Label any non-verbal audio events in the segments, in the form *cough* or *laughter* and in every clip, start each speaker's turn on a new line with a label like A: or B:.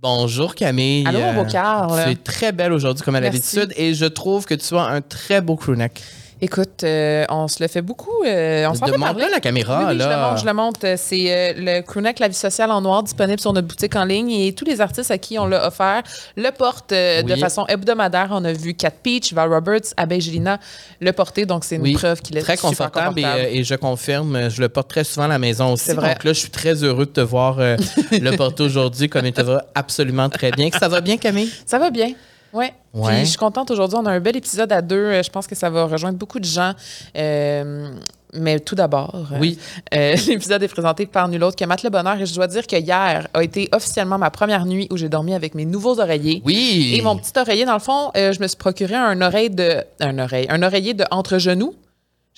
A: Bonjour Camille.
B: Allô, mon beau Carl.
A: Tu es très belle aujourd'hui comme à l'habitude et je trouve que tu as un très beau crewneck.
B: Écoute, euh, on se le fait beaucoup. euh, on s'en fait parler.
A: la caméra
B: Oui, oui, je le
A: là.
B: montre, je le montre. Euh, C'est euh, le crewneck La Vie sociale en noir disponible sur notre boutique en ligne et tous les artistes à qui on l'a offert le portent de façon hebdomadaire. On a vu Cat Peach, Val Roberts, Abbey Gélina le porter, donc c'est une preuve qu'il est
A: très
B: super
A: confortable, et,
B: confortable.
A: et je confirme, je le porte très souvent à la maison aussi.
B: Vrai.
A: Donc là, je suis très heureux de te voir *laughs* le porter aujourd'hui comme il te va absolument très bien. Ça va bien Camille?
B: Ça va bien. Ouais.
A: Ouais.
B: Puis je suis contente aujourd'hui. On a un bel épisode à deux. Euh, Je pense que ça va rejoindre beaucoup de gens. Euh, mais tout d'abord, euh,
A: Oui.
B: euh, *laughs* l'épisode est présenté par nul autre que Matt Le Bonheur. Et je dois dire que hier a été officiellement ma première nuit où j'ai dormi avec mes nouveaux oreillers.
A: Oui.
B: Et mon petit oreiller, dans le fond, euh, je me suis procuré un oreille de. Un oreille. Un oreiller de entre-genoux.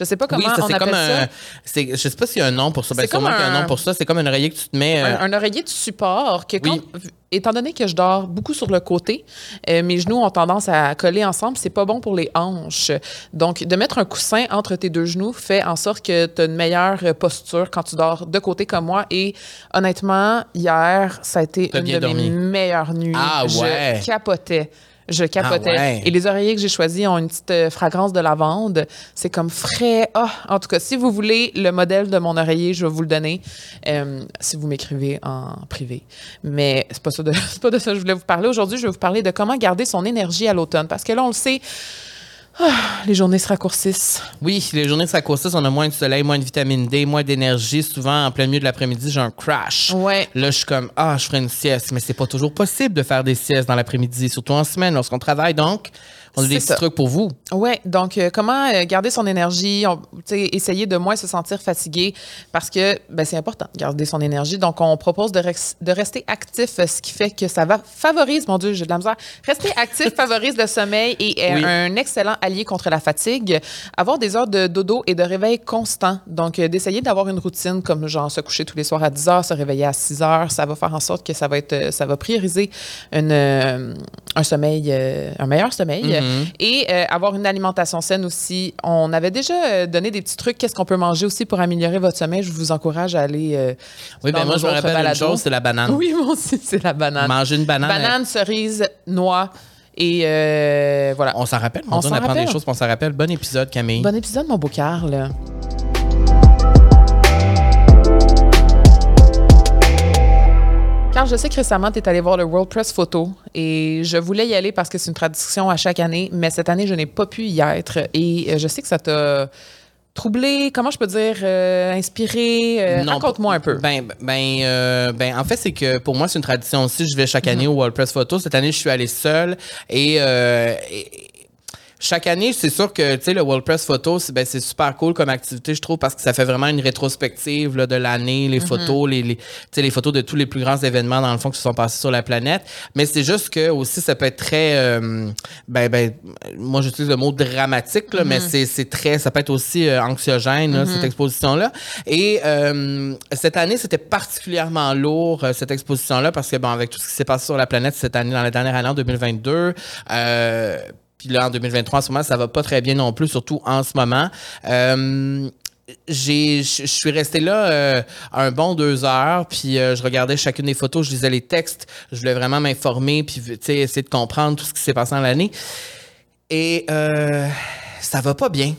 B: Je sais pas comment
A: oui, ça
B: on
A: c'est
B: appelle
A: comme
B: ça.
A: un. Je sais pas s'il y a un nom pour ça. Ben,
B: C'est comme
A: sûrement qu'il y a un
B: un-
A: nom pour ça. C'est comme un oreiller que tu te mets. euh,
B: Un, un oreiller de support que, quand- étant donné que je dors beaucoup sur le côté, euh, mes genoux ont tendance à coller ensemble. C'est pas bon pour les hanches. Donc, de mettre un coussin entre tes deux genoux fait en sorte que tu as une meilleure euh, posture quand tu dors de côté comme moi. Et honnêtement, hier, ça a été une de
A: dormi.
B: mes meilleures nuits.
A: Ah ouais.
B: Je capotais. Je capotais.
A: Ah ouais.
B: Et les oreillers que j'ai choisis ont une petite euh, fragrance de lavande. C'est comme frais. Ah, en tout cas, si vous voulez le modèle de mon oreiller, je vais vous le donner euh, si vous m'écrivez en privé. Mais c'est pas ça de, *laughs* c'est pas de ça que je voulais vous parler. Aujourd'hui, je vais vous parler de comment garder son énergie à l'automne. Parce que là, on le sait, les journées se raccourcissent.
A: Oui, les journées de s'accostent, on a moins de soleil, moins de vitamine D, moins d'énergie. Souvent, en plein milieu de l'après-midi, j'ai un crash.
B: Ouais.
A: Là, je suis comme, ah, je ferai une sieste. Mais c'est pas toujours possible de faire des siestes dans l'après-midi, surtout en semaine, lorsqu'on travaille. Donc, on a des petits
B: ça.
A: trucs pour vous.
B: Ouais, donc euh, comment euh, garder son énergie, on- essayer de moins se sentir fatigué parce que ben, c'est important de garder son énergie. Donc on propose de, rester actif, euh, ce qui fait que ça va favorise, mon Dieu, j'ai de la misère. Rester actif *laughs* favorise le sommeil et est
A: Oui.
B: un excellent allié contre la fatigue. Avoir des heures de dodo et de réveil constant. Donc euh, d'essayer d'avoir une routine comme genre se coucher tous les soirs à 10 heures, se réveiller à 6 heures, ça va faire en sorte que ça va être ça va prioriser une, euh, un sommeil un meilleur sommeil.
A: Mhm.
B: Et euh, avoir une alimentation saine aussi. On avait déjà euh, donné des petits trucs. Qu'est-ce qu'on peut manger aussi pour améliorer votre sommeil? Je vous encourage à aller. euh,
A: Oui, ben moi, je me rappelle une
B: balados.
A: chose, c'est la banane.
B: Oui, *laughs* moi aussi, c'est la banane.
A: Manger une banane.
B: Banane, cerise, noix. Et euh, voilà.
A: On s'en rappelle,
B: On
A: on, apprend des choses, on s'en rappelle. Bon épisode, Camille.
B: Bon épisode, mon beau Carl. Carl, je sais que récemment, tu es allé voir le World Press Photo et je voulais y aller parce que c'est une tradition à chaque année, mais cette année, je n'ai pas pu y être et euh, je sais que ça t'a troublé, comment je peux dire, euh, inspiré. Euh,
A: Non,
B: Raconte-moi un peu.
A: Ben, ben, euh, ben, en fait, c'est que pour moi, c'est une tradition aussi. Je vais chaque année
B: Mhm.
A: au World Press Photo. Cette année, je suis allé seul. Et, euh, et- chaque année, c'est sûr que tu sais, le World Press Photo, c'est ben, c'est super cool comme activité, je trouve, parce que ça fait vraiment une rétrospective là, de l'année, les photos, les, les, tu sais, les photos de tous les plus grands événements, dans le fond, qui se sont passés sur la planète. Mais c'est juste que aussi, ça peut être très. euh, ben, ben, moi, j'utilise le mot dramatique, là, mais c'est c'est très. Ça peut être aussi euh, anxiogène, là, cette exposition-là. Et euh, cette année, c'était particulièrement lourd, euh, cette exposition-là, parce que, bon, avec tout ce qui s'est passé sur la planète cette année, dans la dernière année, en 2022, euh, puis là, en 2023, en ce moment, ça va pas très bien non plus, surtout en ce moment. Euh, j'ai je suis resté là euh, un bon deux heures puis euh, je regardais chacune des photos je lisais les textes je voulais vraiment m'informer puis essayer de comprendre tout ce qui s'est passé dans l'année et euh, ça va pas bien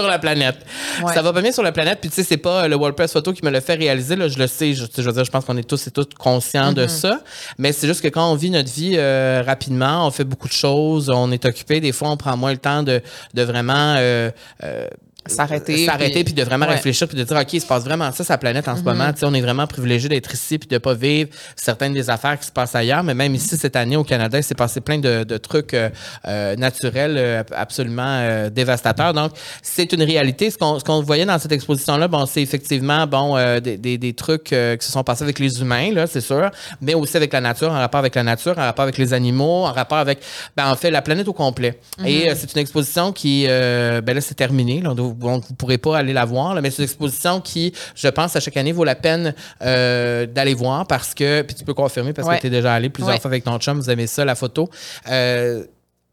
A: sur la planète.
B: Ouais.
A: Ça va pas bien sur la planète. Puis tu sais, c'est pas euh, le World Press Photo qui me l'a fait réaliser. Là, je le sais. Je, je veux dire, je pense qu'on est tous et toutes conscients de ça. Mais c'est juste que quand on vit notre vie euh, rapidement, on fait beaucoup de choses, on est occupé. Des fois, on prend moins le temps de, de vraiment euh, euh,
B: S'arrêter,
A: s'arrêter
B: puis-
A: puis de vraiment
B: Ouais.
A: réfléchir puis de dire ok il se passe vraiment ça la planète en ce moment tu sais on est vraiment privilégié d'être ici puis de pas vivre certaines des affaires qui se passent ailleurs mais même ici cette année au Canada il s'est passé plein de, de trucs euh, euh, naturels euh, absolument euh, dévastateurs. Donc c'est une réalité. Ce qu'on ce qu'on voyait dans cette exposition là bon c'est effectivement bon euh, des, des, des trucs euh, qui se sont passés avec les humains là c'est sûr mais aussi avec la nature en rapport avec la nature en rapport avec les animaux en rapport avec ben, en fait la planète au complet. Et euh, c'est une exposition qui ben là c'est terminé là, donc vous ne pourrez pas aller la voir là, mais c'est une exposition qui je pense à chaque année vaut la peine euh, d'aller voir parce que puis tu peux confirmer parce
B: Ouais.
A: que tu es déjà allé plusieurs
B: Ouais.
A: fois avec ton chum vous aimez ça la photo Euh,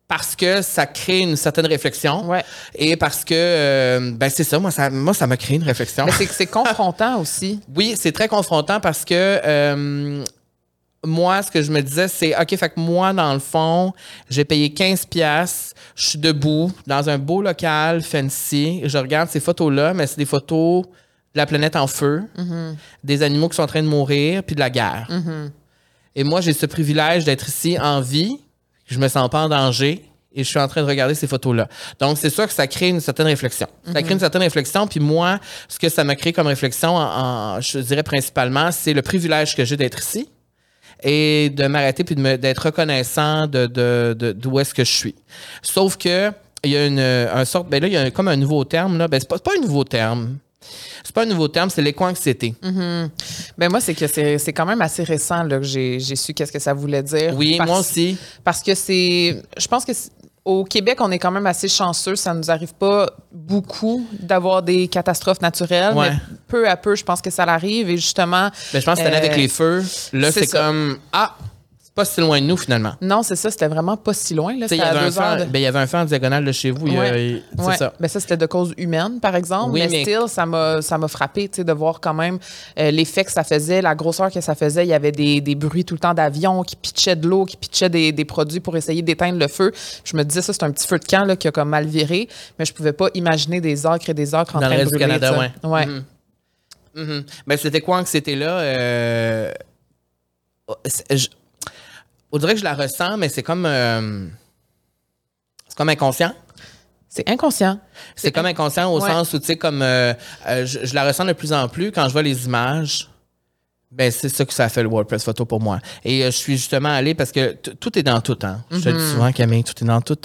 A: parce que ça crée une certaine réflexion
B: Ouais.
A: et parce que euh, ben c'est ça moi ça moi ça m'a créé une réflexion
B: c'est confrontant aussi. *laughs*
A: oui, c'est très confrontant parce que euh, moi, ce que je me disais, c'est, OK, fait que moi, dans le fond, j'ai payé 15 pièces, je suis debout dans un beau local fancy, je regarde ces photos-là, mais c'est des photos de la planète en feu, des animaux qui sont en train de mourir, puis de la guerre. Et moi, j'ai ce privilège d'être ici en vie, je me sens pas en danger, et je suis en train de regarder ces photos-là. Donc, c'est sûr que ça crée une certaine réflexion. Ça crée une certaine réflexion. Puis moi, ce que ça m'a créé comme réflexion, en- en- je dirais principalement, c'est le privilège que j'ai d'être ici et de m'arrêter puis d'être reconnaissant de de- de- d'où est-ce que je suis. Sauf que il y a une un sorte ben là il y a comme un nouveau terme là, ben c'est pas, c'est pas un nouveau terme. C'est pas un nouveau terme, c'est l'éco-anxiété.
B: Ben moi, c'est que c'est c'est quand même assez récent là, que j'ai j'ai su qu'est-ce que ça voulait dire.
A: Oui,
B: Parce-
A: moi aussi.
B: Parce que c'est. Je pense que au Québec, on est quand même assez chanceux. Ça nous arrive pas beaucoup d'avoir des catastrophes naturelles,
A: Ouais.
B: mais peu à peu, je pense que ça l'arrive. Et justement.
A: Ben, je pense que cette année
B: euh,
A: avec les feux, là
B: c'est
A: comme ah, pas si loin de nous finalement.
B: Non, c'est ça, c'était vraiment pas si loin. Là,
A: il y avait un
B: de-
A: ben, il y avait un feu en diagonale de chez vous,
B: Ouais.
A: c'est
B: Ouais.
A: ça.
B: Ben ça, c'était de cause humaine, par exemple.
A: Oui,
B: mais,
A: mais-
B: still, ça m'a, frappé, de voir quand même euh, l'effet que ça faisait, la grosseur que ça faisait. Il y avait des, des bruits tout le temps d'avions qui pitchaient de l'eau, qui pitchaient des, des produits pour essayer d'éteindre le feu. Je me disais, ça, c'est un petit feu de camp là, qui a comme mal viré, mais je pouvais pas imaginer des acres et des acres en
A: Dans le
B: train de
A: reste du
B: brûler.
A: Canada, ouais.
B: Ouais.
A: Mhm. Mhm. Ben, c'était quoi que c'était là? Euh... je- On dirait que je la ressens, mais c'est comme. euh, C'est comme inconscient.
B: C'est inconscient.
A: C'est comme inconscient au
B: Ouais.
A: sens où, tu sais, comme. euh, euh, je, je la ressens de plus en plus quand je vois les images. Ben, c'est ça que ça fait le WordPress photo pour moi. Et euh, je suis justement allé parce que tout est dans tout, hein. Je te le dis souvent, Camille, tout est dans tout.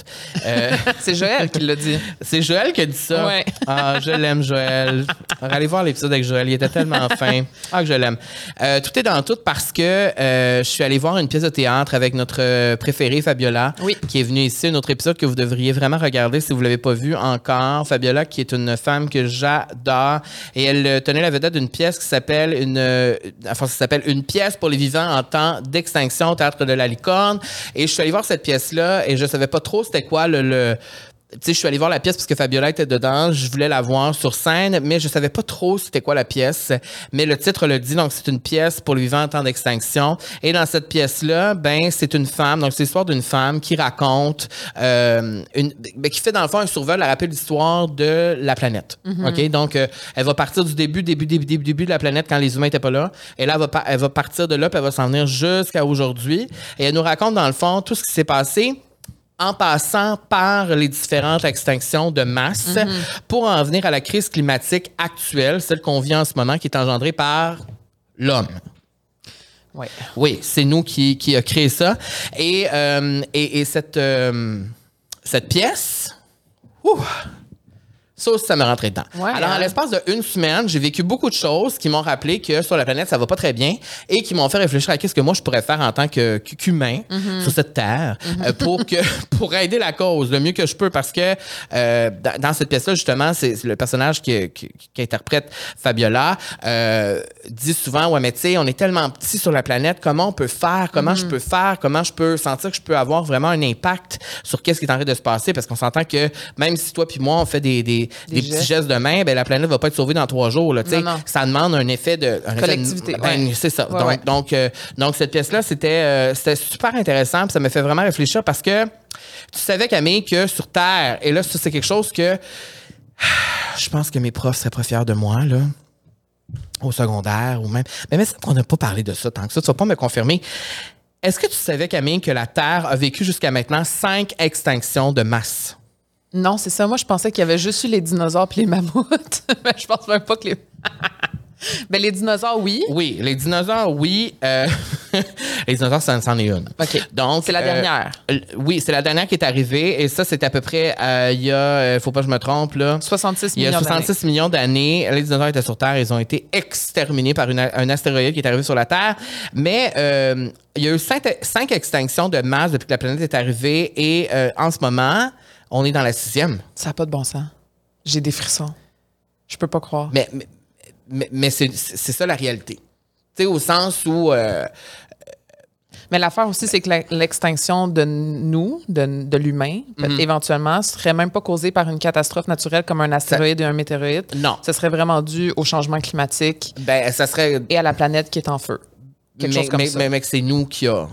A: Euh, *laughs*
B: C'est Joël qui l'a dit.
A: c'est Joël qui a dit ça.
B: Ouais.
A: Ah, je l'aime, Joël. Allez voir l'épisode avec Joël. Il était tellement *laughs* fin. Ah, que je l'aime. Euh, tout est dans tout parce que je suis allé voir une pièce de théâtre avec notre préférée, Fabiola,
B: Oui.
A: qui est venue ici. Un autre épisode que vous devriez vraiment regarder si vous l'avez pas vu encore. Fabiola, qui est une femme que j'adore. Et elle tenait la vedette d'une pièce qui s'appelle une, enfin, ça s'appelle Une pièce pour les vivants en temps d'extinction, Théâtre de la Licorne. Et je suis allé voir cette pièce-là et je savais pas trop c'était quoi le, le tu sais, je suis allé voir la pièce parce que Fabiola était dedans. Je voulais la voir sur scène, mais je savais pas trop c'était quoi la pièce. Mais le titre le dit, donc c'est une pièce pour les vivants en temps d'extinction. Et dans cette pièce-là, ben c'est une femme, donc c'est l'histoire d'une femme qui raconte, euh, une, ben, qui fait dans le fond un survol à rappeler l'histoire de la planète. Ok, donc euh, elle va partir du début, début, début, début, début de la planète quand les humains étaient pas là. Et là, elle va, elle va partir de là, puis elle va s'en venir jusqu'à aujourd'hui. Et elle nous raconte dans le fond tout ce qui s'est passé en passant par les différentes extinctions de masse pour en venir à la crise climatique actuelle, celle qu'on vit en ce moment, qui est engendrée par l'homme. Oui, c'est nous qui, qui a créé ça. Et, euh, et, et cette, euh, cette pièce, ça aussi, ça me rentrait dedans.
B: Ouais,
A: Alors, en
B: hein.
A: l'espace d'une semaine, j'ai vécu beaucoup de choses qui m'ont rappelé que sur la planète, ça va pas très bien et qui m'ont fait réfléchir à qu'est-ce que moi, je pourrais faire en tant que qu- qu'humain
B: Mm-hmm.
A: sur cette terre euh, pour, que, *laughs* pour aider la cause le mieux que je peux parce que euh, dans, cette pièce-là, justement, c'est le personnage qui, qui, qui interprète Fabiola euh, dit souvent, ouais, mais tu sais, on est tellement petit sur la planète, comment on peut faire, comment je peux faire, comment je peux sentir que je peux avoir vraiment un impact sur qu'est-ce qui est en train de se passer parce qu'on s'entend que même si toi puis moi, on fait des, des, des petits
B: gestes.
A: de main, ben, la planète va pas être sauvée dans trois jours. Là, tu sais.
B: Non, non.
A: ça demande un effet de... Un
B: Collectivité,
A: ben,
B: ouais.
A: C'est ça.
B: Ouais,
A: donc,
B: ouais.
A: donc, euh, donc, cette pièce-là, c'était euh, super intéressant. puis ça me fait vraiment réfléchir parce que tu savais, Camille, que sur Terre, et là, c'est quelque chose que *sighs* je pense que mes profs seraient pas fiers de moi, là, au secondaire ou même. Mais mais on n'a pas parlé de ça tant que ça. Tu vas pas me confirmer. Est-ce que tu savais, Camille, que la Terre a vécu jusqu'à maintenant cinq extinctions de masse?
B: Non, c'est ça. Moi, je pensais qu'il y avait juste eu les dinosaures puis les mammouths. *laughs* Mais je pense même pas que les. *laughs* ben, les dinosaures, oui.
A: Oui, les dinosaures, oui. Euh, *laughs* les dinosaures, ça c'en est une.
B: OK.
A: Donc,
B: C'est la
A: euh,
B: dernière.
A: euh, oui, c'est la dernière qui est arrivée. Et ça, c'est à peu près, euh, il y a, faut pas que je me trompe, là.
B: 66
A: Il y a
B: millions d'années.
A: 66 millions d'années, les dinosaures étaient sur Terre, ils ont été exterminés par une- un astéroïde qui est arrivé sur la Terre. Mais il y a eu cinq, cinq extinctions de masse depuis que la planète est arrivée et en ce moment, on est dans la sixième.
B: Ça n'a pas de bon sens. J'ai des frissons. Je peux pas croire.
A: Mais, mais, mais, mais c'est ça la réalité. Tu sais, au sens où... euh,
B: Mais l'affaire aussi, c'est que l'extinction de nous, de, de l'humain, peut-
A: Mhm.
B: éventuellement, serait même pas causée par une catastrophe naturelle comme un astéroïde et un météorite.
A: non.
B: Ce serait vraiment dû au changement climatique
A: Ben, ça serait
B: et à la planète qui est en feu. quelque
A: mais,
B: chose comme
A: mais,
B: ça.
A: mais- c'est nous qui a.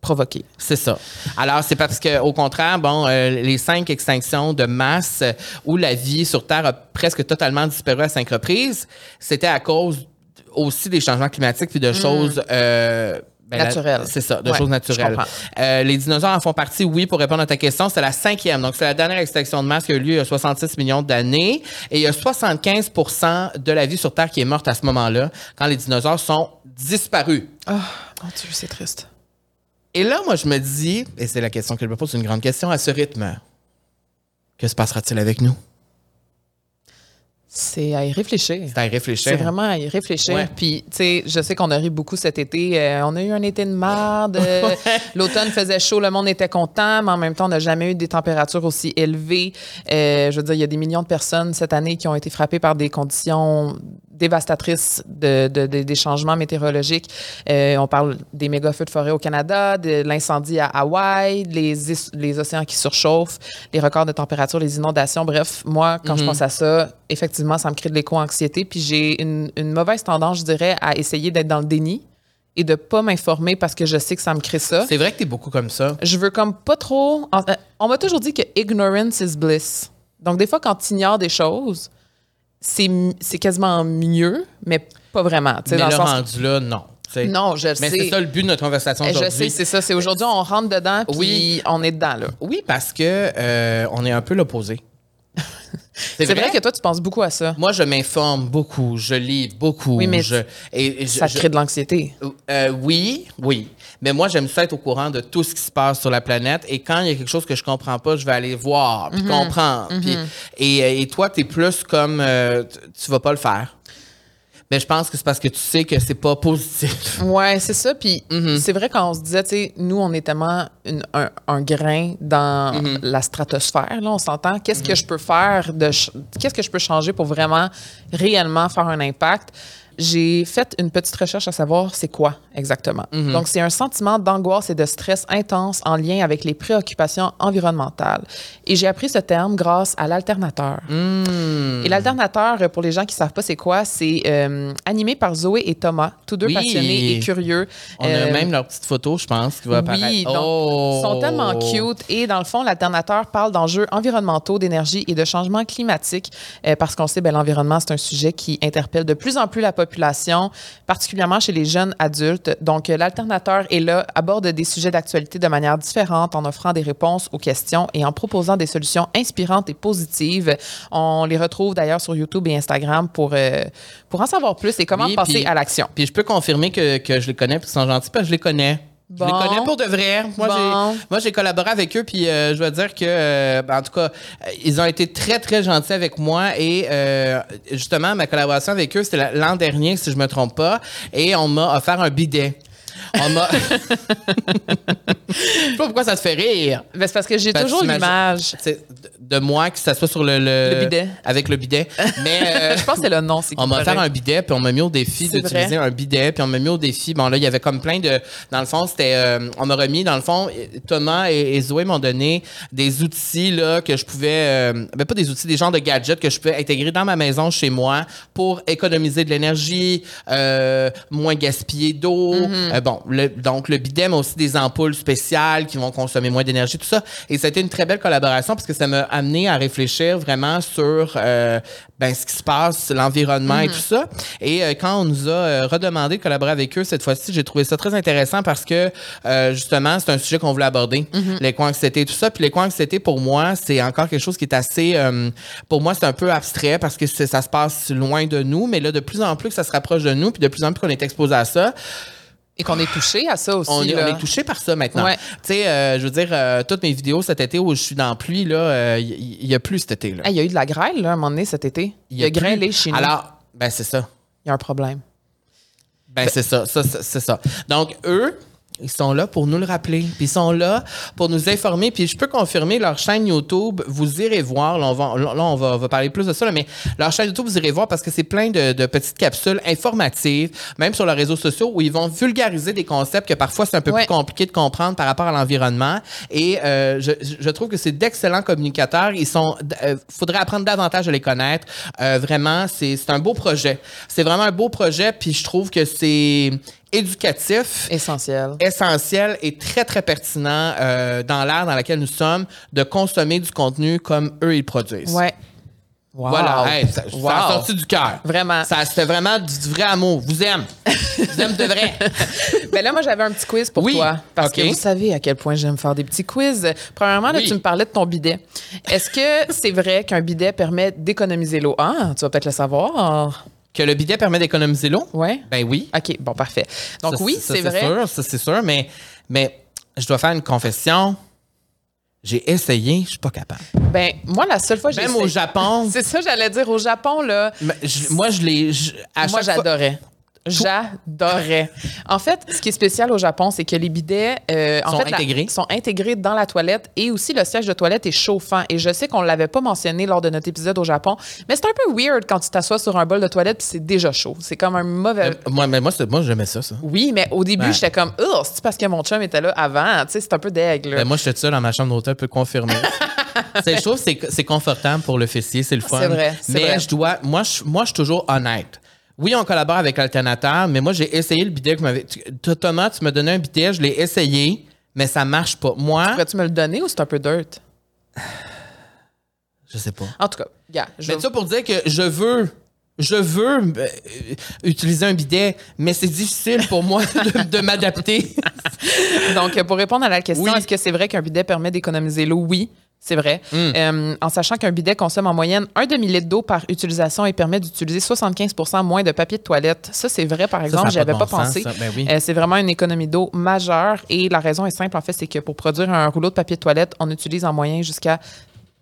B: Provoqué.
A: C'est ça. Alors, c'est parce que, au contraire, bon, euh, les cinq extinctions de masse où la vie sur Terre a presque totalement disparu à cinq reprises, c'était à cause aussi des changements climatiques puis de choses. euh, ben,
B: Naturelles.
A: C'est ça, de
B: Ouais,
A: choses naturelles. Euh, les dinosaures en font partie, oui, pour répondre à ta question. C'est la cinquième. Donc, c'est la dernière extinction de masse qui a eu lieu il y a 66 millions d'années. Et il y a 75% de la vie sur Terre qui est morte à ce moment-là, quand les dinosaures sont disparus.
B: Oh, mon Dieu, c'est triste.
A: Et là, moi, je me dis, et c'est la question que je me pose, c'est une grande question, à ce rythme, que se passera-t-il avec nous?
B: C'est à y réfléchir.
A: C'est à y réfléchir.
B: C'est vraiment à y réfléchir.
A: Ouais.
B: Puis, tu sais, je sais qu'on a ri beaucoup cet été. Euh, on a eu un été de marde. *laughs* Euh, L'automne faisait chaud, le monde était content, mais en même temps, on n'a jamais eu des températures aussi élevées. Euh, je veux dire, il y a des millions de personnes cette année qui ont été frappées par des conditions dévastatrices de, de- de- des changements météorologiques. Euh, on parle des méga feux de forêt au Canada, de l'incendie à Hawaï, les, les océans qui surchauffent, les records de température, les inondations. Bref, moi, quand je pense à ça, effectivement, ça me crée de l'éco-anxiété. Puis j'ai une, une mauvaise tendance, je dirais, à essayer d'être dans le déni et de pas m'informer parce que je sais que ça me crée ça.
A: C'est vrai que t'es beaucoup comme ça.
B: Je veux comme pas trop. euh, On m'a toujours dit que ignorance is bliss. Donc, des fois, quand tu ignores des choses, c'est quasiment mieux, mais pas vraiment. sais,
A: Mais
B: dans
A: le
B: sens-
A: rendu là, non. sais.
B: Non, je le
A: Mais
B: sais.
A: c'est ça le but de notre conversation
B: Eh, Je
A: aujourd'hui.
B: sais, c'est ça. C'est aujourd'hui, on rentre dedans, puis
A: Oui.
B: on est dedans, là.
A: Oui, parce que euh, on est un peu l'opposé. *laughs*
B: C'est vrai? que toi, tu penses beaucoup à ça.
A: Moi, je m'informe beaucoup, je lis beaucoup.
B: Oui, mais
A: je, et, et je-
B: Ça
A: je-
B: crée de l'anxiété.
A: Euh, oui, oui. Mais moi, j'aime ça être au courant de tout ce qui se passe sur la planète. Et quand il y a quelque chose que je comprends pas, je vais aller voir, puis comprendre. puis- et, et toi, tu es plus comme euh, tu- vas pas le faire. Mais je pense que c'est parce que tu sais que c'est pas positif. *laughs*
B: Ouais, c'est ça. Puis
A: Mm-hmm.
B: c'est vrai quand on se disait, tu sais, nous, on est tellement une- un, un grain dans la stratosphère, là, on s'entend. Qu'est-ce que je peux faire de, qu'est-ce que je peux changer pour vraiment, réellement faire un impact? J'ai fait une petite recherche à savoir c'est quoi exactement.
A: Mm-hmm.
B: Donc, c'est un sentiment d'angoisse et de stress intense en lien avec les préoccupations environnementales. Et j'ai appris ce terme grâce à l'alternateur.
A: Mm.
B: Et l'alternateur, euh, pour les gens qui savent pas c'est quoi, c'est euh, animé par Zoé et Thomas, tous deux
A: Oui.
B: passionnés et curieux.
A: On a
B: Euh,
A: même leur petite photo, je pense, qui va apparaître.
B: oui, donc,
A: Oh!
B: ils sont tellement cute. Et dans le fond, l'alternateur parle d'enjeux environnementaux, d'énergie et de changement climatique, euh, parce qu'on sait, ben, l'environnement, c'est un sujet qui interpelle de plus en plus la population, particulièrement chez les jeunes adultes. Donc, l'alternateur est là, aborde des sujets d'actualité de manière différente, en offrant des réponses aux questions et en proposant des solutions inspirantes et positives. On les retrouve d'ailleurs sur YouTube et Instagram pour, euh, pour en savoir plus et comment
A: Oui,
B: passer
A: puis-
B: à l'action.
A: Puis je peux confirmer que, que je les connais, puis qu'ils sont gentils, parce que je les connais. Je les
B: Bon.
A: connais pour de vrai. Moi,
B: Bon.
A: j'ai, moi, j'ai collaboré avec eux, puis euh, je dois dire que, euh, ben, en tout cas, euh, ils ont été très, très gentils avec moi. Et euh, justement, ma collaboration avec eux, c'était la- l'an dernier, si je me trompe pas, et on m'a offert un bidet. On m'a. je sais pas pourquoi ça te fait rire?
B: Ben, c'est parce que j'ai
A: que
B: toujours l'image.
A: De moi qui s'assoit sur le, le,
B: Le bidet.
A: Avec le bidet. Mais. *laughs* euh,
B: Je pense que c'est le nom. c'est
A: on m'a offert un bidet, puis on m'a mis au défi d'utiliser un bidet, puis on m'a mis au défi. Bon, là, il y avait comme plein de. Dans le fond, c'était. euh, on m'a remis, dans le fond, Thomas et, et Zoé m'ont donné des outils, là, que je pouvais. Euh, ben, pas des outils, des genres de gadgets que je pouvais intégrer dans ma maison chez moi pour économiser de l'énergie, euh, moins gaspiller d'eau. Euh, bon, le- donc, le bidet, mais aussi des ampoules spéciales qui vont consommer moins d'énergie, tout ça. Et ça a été une très belle collaboration parce que ça m'a amené à réfléchir vraiment sur euh, ben, ce qui se passe, l'environnement et tout ça. Et euh, quand on nous a euh, redemandé de collaborer avec eux cette fois-ci, j'ai trouvé ça très intéressant parce que euh, justement, c'est un sujet qu'on voulait aborder, l'éco-anxiété et tout ça. Puis l'éco-anxiété, pour moi, c'est encore quelque chose qui est assez... euh, pour moi, c'est un peu abstrait parce que ça se passe loin de nous, mais là, de plus en plus que ça se rapproche de nous, puis de plus en plus qu'on est exposé à ça,
B: Et qu'on est touché à ça aussi.
A: on est,
B: là.
A: on est touché par ça maintenant.
B: Ouais.
A: Tu sais, euh, je veux dire, euh, toutes mes vidéos cet été où je suis dans la pluie, il y, a plus cet été.
B: Hey, Il y a eu de la grêle, là, à un moment donné, cet été. Il, a,
A: plus.
B: grêlé chez nous.
A: Alors, ben c'est ça.
B: Il y a un problème.
A: Ben, c'est ça, ça, ça, c'est ça. Donc, eux, ils sont là pour nous le rappeler. Puis ils sont là pour nous informer. Puis je peux confirmer leur chaîne YouTube. Vous irez voir. Là, on va, là, on va, on va parler plus de ça. là, mais leur chaîne YouTube, vous irez voir parce que c'est plein de, de petites capsules informatives, même sur leurs réseaux sociaux, où ils vont vulgariser des concepts que parfois c'est un peu
B: Ouais.
A: plus compliqué de comprendre par rapport à l'environnement. Et euh, je, je trouve que c'est d'excellents communicateurs. Ils sont. euh, faudrait apprendre davantage à les connaître. Euh, vraiment, c'est c'est un beau projet. C'est vraiment un beau projet. Puis je trouve que c'est éducatif,
B: Essentiel.
A: essentiel et très, très pertinent euh, dans l'ère dans laquelle nous sommes de consommer du contenu comme eux, ils produisent.
B: Ouais. Wow.
A: Voilà, Hey, ça, ça
B: Wow.
A: a sorti du cœur.
B: Vraiment.
A: Ça, c'était vraiment du, du vrai amour. Vous aime. vous aime de vrai. *laughs*
B: Ben là, moi, j'avais un petit quiz pour
A: Oui,
B: toi. Parce que vous savez à quel point j'aime faire des petits quiz. Premièrement, là,
A: Oui.
B: tu me parlais de ton bidet. Est-ce que c'est vrai qu'un bidet permet d'économiser l'eau? Ah, tu vas peut-être le savoir.
A: Que le bidet permet d'économiser l'eau?
B: Ouais.
A: Ben oui.
B: OK, bon, parfait. Donc,
A: Ça,
B: oui, c'est vrai.
A: sûr, ça, c'est sûr, mais, mais je dois faire une confession. J'ai essayé, je suis pas capable.
B: Ben, moi, la seule fois que j'ai
A: Même au Japon, *laughs*
B: C'est ça, j'allais dire. Au Japon, là,
A: je- moi, je l'ai. à
B: moi, j'adorais. J'adorais. En fait, ce qui est spécial au Japon, c'est que les bidets euh, en
A: Sont
B: fait, la-
A: intégrés.
B: sont intégrés dans la toilette et aussi le siège de toilette est chauffant. Et je sais qu'on l'avait pas mentionné lors de notre épisode au Japon, mais c'est un peu weird quand tu t'assois sur un bol de toilette puis c'est déjà chaud. C'est comme un mauvais.
A: Euh, Moi, mais moi, moi j'aimais ça, ça.
B: Oui, mais au début,
A: Ouais.
B: j'étais comme, oh, c'est parce que mon chum était là avant. Tu sais, c'est un peu d'aigle.
A: Ben, moi, j'étais seul dans ma chambre d'hôtel, peut confirmer. *laughs* c'est, je trouve que c'est, confortable pour le fessier, c'est le fun.
B: C'est vrai,
A: mais
B: vrai.
A: je dois, moi, je, moi, je suis toujours honnête. Oui, on collabore avec l'alternateur, mais moi, j'ai essayé le bidet que tu- Thomas, tu m'as donné un bidet, je l'ai essayé, mais ça marche pas. Moi,
B: Pourrais-tu me le donner ou c'est un peu dirt?
A: je sais pas.
B: En tout cas, gars, je
A: Mais ça pour dire que je veux. Je veux euh, utiliser un bidet, mais c'est difficile pour moi *laughs* de, de m'adapter.
B: Donc, pour répondre à la question,
A: Oui.
B: est-ce que c'est vrai qu'un bidet permet d'économiser l'eau? Oui. C'est vrai.
A: Hmm.
B: Euh, en sachant qu'un bidet consomme en moyenne un demi-litre d'eau par utilisation et permet d'utiliser 75% moins de papier de toilette. Ça, c'est vrai, par exemple. J'y avais
A: pas bon
B: pensé.
A: sens. Ben oui.
B: Euh, c'est vraiment une économie d'eau majeure. Et la raison est simple, en fait, c'est que pour produire un rouleau de papier de toilette, on utilise en moyenne jusqu'à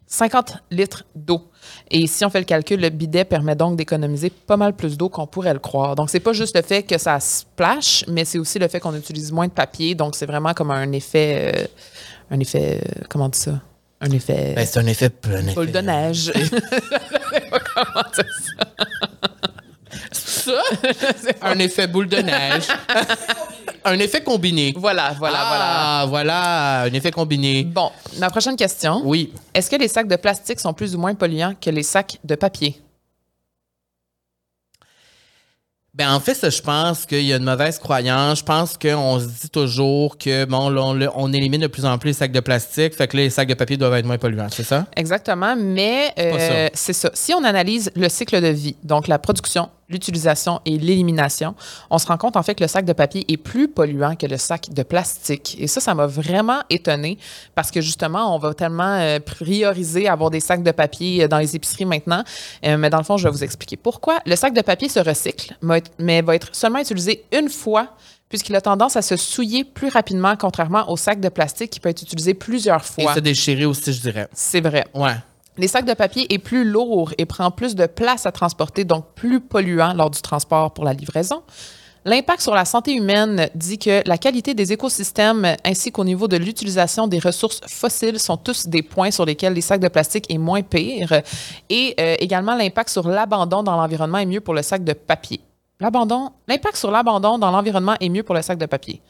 B: 50 litres d'eau. Et si on fait le calcul, le bidet permet donc d'économiser pas mal plus d'eau qu'on pourrait le croire. Donc, c'est pas juste le fait que ça splash, mais c'est aussi le fait qu'on utilise moins de papier. Donc, c'est vraiment comme un effet. euh, un effet. comment on dit ça? Un effet.
A: Ben, c'est un effet. Un effet
B: boule de neige. Comment *laughs* ça?
A: ça? un effet boule de neige. *laughs* un effet combiné.
B: Voilà, voilà,
A: ah, voilà. un effet combiné.
B: voilà. Bon, ma prochaine question.
A: Oui.
B: Est-ce que les sacs de plastique sont plus ou moins polluants que les sacs de papier?
A: Ben, en fait, ça, je pense qu'il y a une mauvaise croyance. Je pense qu'on se dit toujours que, bon, là, on, élimine de plus en plus les sacs de plastique, fait que là, les sacs de papier doivent être moins polluants, c'est ça?
B: Exactement, mais euh,
A: ça.
B: c'est ça. Si on analyse le cycle de vie, donc la production, l'utilisation et l'élimination, on se rend compte en fait que le sac de papier est plus polluant que le sac de plastique. Et ça, ça m'a vraiment étonnée parce que justement, on va tellement euh, prioriser avoir des sacs de papier euh, dans les épiceries maintenant. Euh, mais dans le fond, je vais vous expliquer pourquoi. Le sac de papier se recycle, mais va être seulement utilisé une fois puisqu'il a tendance à se souiller plus rapidement, contrairement au sac de plastique qui peut être utilisé plusieurs
A: Et
B: fois.
A: se déchirer aussi, je dirais.
B: C'est vrai.
A: Ouais.
B: Les sacs de papier est plus lourd et prend plus de place à transporter, donc plus polluant lors du transport pour la livraison. L'impact sur la santé humaine dit que la qualité des écosystèmes ainsi qu'au niveau de l'utilisation des ressources fossiles sont tous des points sur lesquels les sacs de plastique est moins pire. Et euh, également, l'impact sur l'abandon dans l'environnement est mieux pour le sac de papier. L'abandon, l'impact sur l'abandon dans l'environnement est mieux pour le sac de papier.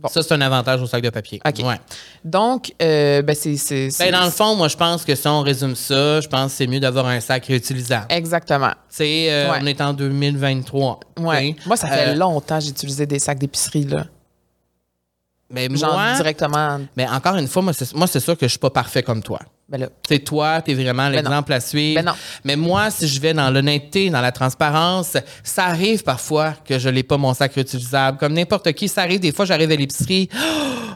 B: Bon.
A: Ça, c'est un avantage au sac de papier.
B: OK.
A: Ouais.
B: Donc, euh, ben c'est,
A: Ben, dans le fond, moi, je pense que si on résume ça, je pense que c'est mieux d'avoir un sac réutilisable.
B: exactement.
A: C'est, euh,
B: Ouais.
A: on est en 2023.
B: Ouais. Moi, ça fait
A: Euh,
B: longtemps que j'ai utilisé des sacs d'épicerie, là.
A: Mais
B: Genre
A: moi,
B: directement.
A: mais encore une fois, moi, c'est, moi, c'est sûr que je suis pas parfait comme toi.
B: Ben là.
A: Toi, tu es vraiment l'exemple à suivre.
B: Ben non.
A: Mais moi, si je vais dans l'honnêteté, dans la transparence, ça arrive parfois que je n'ai pas mon sac réutilisable. Comme n'importe qui, ça arrive des fois, j'arrive à l'épicerie. Oh,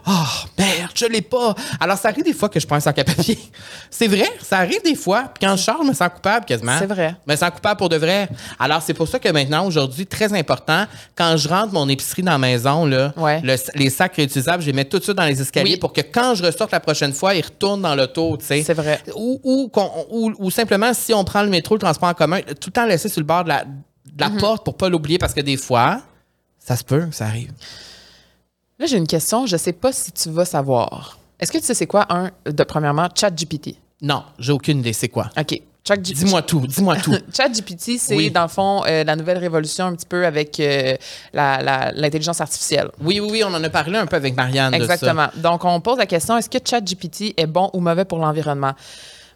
A: merde, je l'ai pas. Alors, ça arrive des fois que je prends un sac à papier. *laughs* C'est vrai, ça arrive des fois. Puis quand je sors, je me sens coupable quasiment.
B: C'est vrai.
A: Je me sens coupable pour de vrai. Alors, c'est pour ça que maintenant, aujourd'hui, très important, quand je rentre mon épicerie dans la maison, là,
B: Ouais.
A: le- les sacs réutilisables, je les mets tout de suite dans les escaliers
B: Oui.
A: pour que quand je ressorte la prochaine fois, ils retournent dans l'auto, tu sais.
B: C'est vrai.
A: Ou, ou, qu'on- ou- ou simplement, si on prend le métro, le transport en commun, tout le temps laisser sur le bord de la, de
B: Mhm.
A: la porte pour pas l'oublier parce que des fois, ça se peut, ça arrive.
B: Là, j'ai une question. Je sais pas si tu vas savoir. Est-ce que tu sais c'est quoi un, de, premièrement, ChatGPT?
A: Non, j'ai aucune idée, c'est quoi?
B: OK. ChatGPT.
A: Dis-moi tout, dis-moi tout. *laughs*
B: ChatGPT, c'est
A: Oui.
B: dans le fond euh, la nouvelle révolution un petit peu avec euh, la- la- l'intelligence artificielle.
A: Oui, oui, oui, on en a parlé un peu avec Marianne de ça.
B: Exactement. Donc, on pose la question est-ce que ChatGPT est bon ou mauvais pour l'environnement?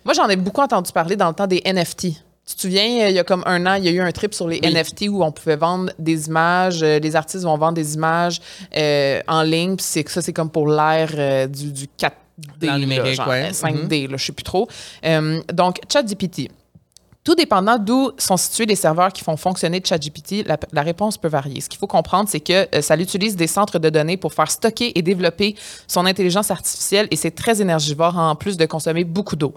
B: Moi, j'en ai beaucoup entendu parler dans le temps des NFT. Tu te souviens, il y a comme un an, il y a eu un trip sur les
A: Oui.
B: NFT où on pouvait vendre des images, euh, les artistes vont vendre des images euh, en ligne, puis c'est ça, c'est comme pour l'ère euh, du, du 4D,
A: Dans
B: là, genre,
A: ouais.
B: euh, 5D, là, je sais plus trop. Euh, donc, ChatGPT. Tout dépendant d'où sont situés les serveurs qui font fonctionner ChatGPT, la, la réponse peut varier. Ce qu'il faut comprendre, c'est que euh, ça utilise des centres de données pour faire stocker et développer son intelligence artificielle et c'est très énergivore en plus de consommer beaucoup d'eau.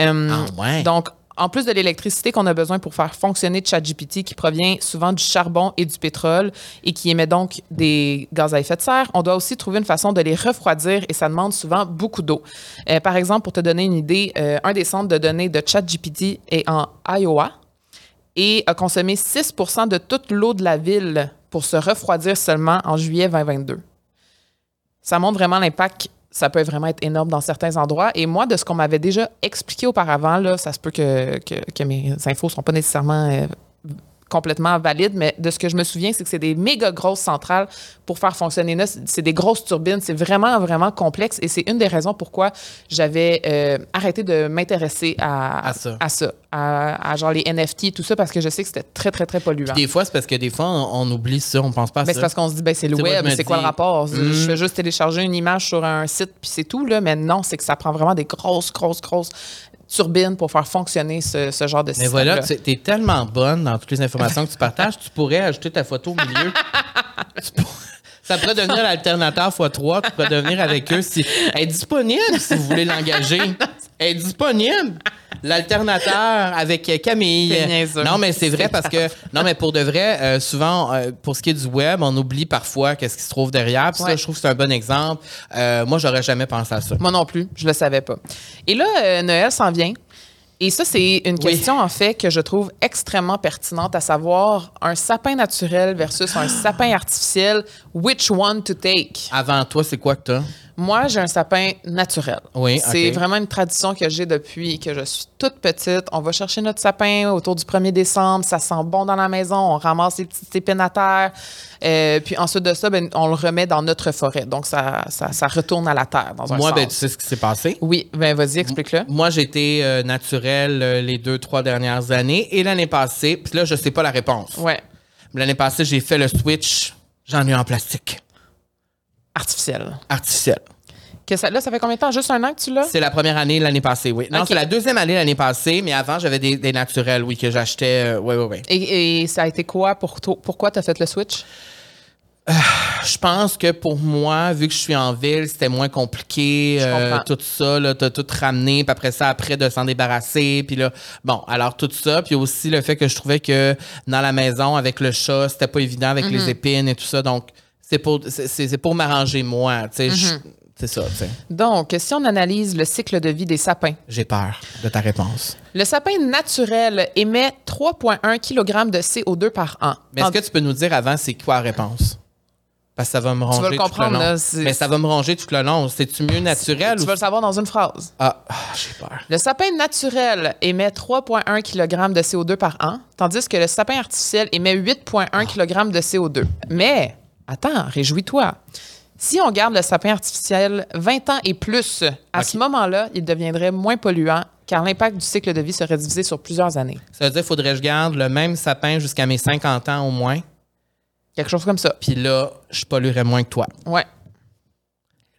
B: Euh,
A: Ah ouais.
B: Donc, en plus de l'électricité qu'on a besoin pour faire fonctionner ChatGPT, qui provient souvent du charbon et du pétrole et qui émet donc des gaz à effet de serre, on doit aussi trouver une façon de les refroidir et ça demande souvent beaucoup d'eau. Euh, par exemple, pour te donner une idée, euh, un des centres de données de ChatGPT est en Iowa et a consommé 6% de toute l'eau de la ville pour se refroidir seulement en juillet 2022. Ça montre vraiment l'impact. Ça peut vraiment être énorme dans certains endroits. Et moi, de ce qu'on m'avait déjà expliqué auparavant, là, ça se peut que, que, mes infos ne sont pas nécessairement euh, complètement valides, mais de ce que je me souviens, c'est que c'est des méga grosses centrales pour faire fonctionner là. C'est des grosses turbines. C'est vraiment, vraiment complexe. Et c'est une des raisons pourquoi j'avais euh, arrêté de m'intéresser à,
A: À ça.
B: à ça, à, à genre les NFT tout ça, parce que je sais que c'était très, très, très polluant.
A: Des fois, c'est parce que des fois, on, on oublie ça, on pense pas à
B: Ben,
A: ça.
B: c'est parce qu'on se dit, ben, c'est le web, c'est quoi le rapport? Je fais juste télécharger une image sur un site, puis c'est tout, là. Mais non, c'est que ça prend vraiment des grosses, grosses, grosses turbines pour faire fonctionner ce, ce genre de
A: Mais
B: système.
A: voilà, tu es tellement bonne dans toutes les informations que tu partages, tu pourrais ajouter ta photo au milieu. *laughs* Tu pour- Ça pourrait devenir l'alternateur x3. Tu pourrais devenir avec eux. Si... Elle est disponible si vous voulez l'engager. *laughs* Elle est disponible. L'alternateur avec Camille. Non, mais c'est vrai parce que, non, mais pour de vrai, euh, souvent, euh, pour ce qui est du web, on oublie parfois qu'est-ce qui se trouve derrière. Puis ça, je trouve que c'est un bon exemple. Euh, moi, j'aurais jamais pensé à ça.
B: Moi non plus, je le savais pas. Et là, Noël s'en vient. Et ça, c'est une
A: Oui.
B: question, en fait, que je trouve extrêmement pertinente, à savoir un sapin naturel versus un sapin artificiel. Which one to take?
A: Avant toi, c'est quoi que t'as?
B: Moi, j'ai un sapin naturel.
A: Oui,
B: C'est vraiment une tradition que j'ai depuis que je suis toute petite. On va chercher notre sapin autour du 1er décembre. Ça sent bon dans la maison. On ramasse les petites épines à terre. Euh, puis ensuite de ça, ben, on le remet dans notre forêt. Donc, ça, ça, ça retourne à la terre dans un
A: Moi,
B: sens.
A: ben, tu sais ce qui s'est passé?
B: Oui, ben vas-y, explique-le.
A: Moi, j'ai été euh, naturel euh, les deux, trois dernières années. Et l'année passée, puis là, je sais pas la réponse.
B: Ouais,
A: L'année passée, j'ai fait le switch. J'en ai eu en plastique.
B: Artificiel.
A: Artificiel.
B: Que ça, là, ça fait combien de temps? Juste un an que tu l'as?
A: C'est la première année l'année passée, oui. Non, c'est la deuxième année l'année passée, mais avant, j'avais des, des naturels, oui, que j'achetais. euh, oui, oui, oui.
B: Et, et ça a été quoi pour toi? Pourquoi tu as fait le switch?
A: Je pense que pour moi, vu que je suis en ville, c'était moins compliqué.
B: Je
A: euh, tout ça, là, t'as tout ramené, puis après ça, après, de s'en débarrasser. Puis là, bon, alors tout ça. Puis aussi le fait que je trouvais que dans la maison, avec le chat, c'était pas évident avec
B: Mhm.
A: les épines et tout ça. Donc, c'est pour, c'est, pour m'arranger moi. Tu
B: Mhm.
A: c'est ça, tu.
B: Donc, si on analyse le cycle de vie des sapins,
A: J'ai peur de ta réponse.
B: le sapin naturel émet 3,1 kg de CO2 par an.
A: Mais est-ce que tu peux nous dire avant, c'est quoi la réponse? Parce que ça va me ronger
B: vas le comprendre,
A: le
B: là,
A: Mais ça va me ronger tout le long. C'est-tu mieux naturel
B: Tu
A: ou...
B: vas le savoir dans une phrase.
A: Ah, ah, j'ai peur.
B: Le sapin naturel émet 3,1 kg de CO2 par an, tandis que le sapin artificiel émet 8,1 kg de CO2. Mais, attends, réjouis-toi. Si on garde le sapin artificiel 20 ans et plus, à ce moment-là, il deviendrait moins polluant car l'impact du cycle de vie serait divisé sur plusieurs années.
A: Ça veut dire qu'il faudrait que je garde le même sapin jusqu'à mes 50 ans au moins.
B: Quelque chose comme ça.
A: Puis là, je polluerais moins que toi.
B: Ouais.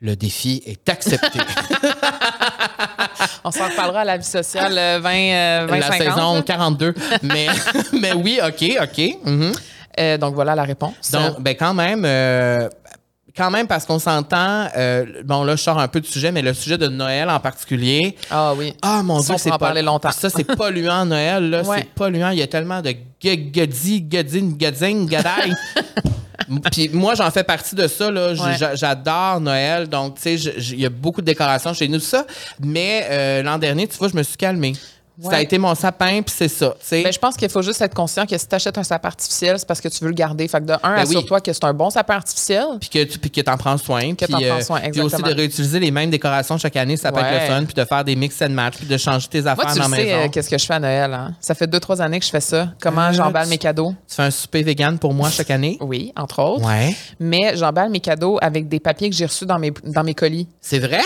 A: Le défi est accepté. *laughs*
B: On s'en reparlera à la vie sociale euh, 20, euh, 20
A: la
B: 50,
A: saison
B: là.
A: 42. Mais, *laughs* mais oui, OK, OK. mhm.
B: Euh, donc voilà la réponse.
A: Donc, ben quand même, euh, quand même parce qu'on s'entend, euh, bon là, je sors un peu du sujet, mais le sujet de Noël en particulier,
B: ah oui.
A: ah mon Dieu,
B: on
A: c'est pas-
B: longtemps.
A: Ça, c'est polluant *laughs* Noël, là.
B: Ouais.
A: C'est polluant. Il y a tellement de gudis, gudines, gudines, gadailles. *laughs* Puis moi, j'en fais partie de ça. Là.
B: Ouais.
A: J'adore Noël. Donc, tu sais, il y a beaucoup de décorations chez nous, ça. Mais euh, l'an dernier, tu vois, je me suis calmée. Ça a été mon sapin, puis c'est ça. tu sais.
B: Ben, je pense qu'il faut juste être conscient que si tu achètes un sapin artificiel, c'est parce que tu veux le garder. Fait que de un,
A: Ben oui.
B: assure-toi que c'est un bon sapin artificiel.
A: puis que tu puis que t'en prends soin.
B: Que
A: puis,
B: t'en prends
A: euh,
B: soin,
A: Puis aussi de réutiliser les mêmes décorations chaque année, ça peut être le fun. Puis de faire des mix and match, puis de changer tes affaires
B: Moi, tu
A: dans la
B: sais,
A: maison.
B: euh, qu'est-ce que je fais à Noël. Hein? Ça fait deux, trois années que je fais ça. Comment
A: Euh,
B: j'emballe mes cadeaux?
A: Tu fais un souper vegan pour moi chaque année?
B: Oui, entre autres.
A: Ouais.
B: Mais j'emballe mes cadeaux avec des papiers que j'ai reçus dans mes, dans mes colis.
A: C'est vrai,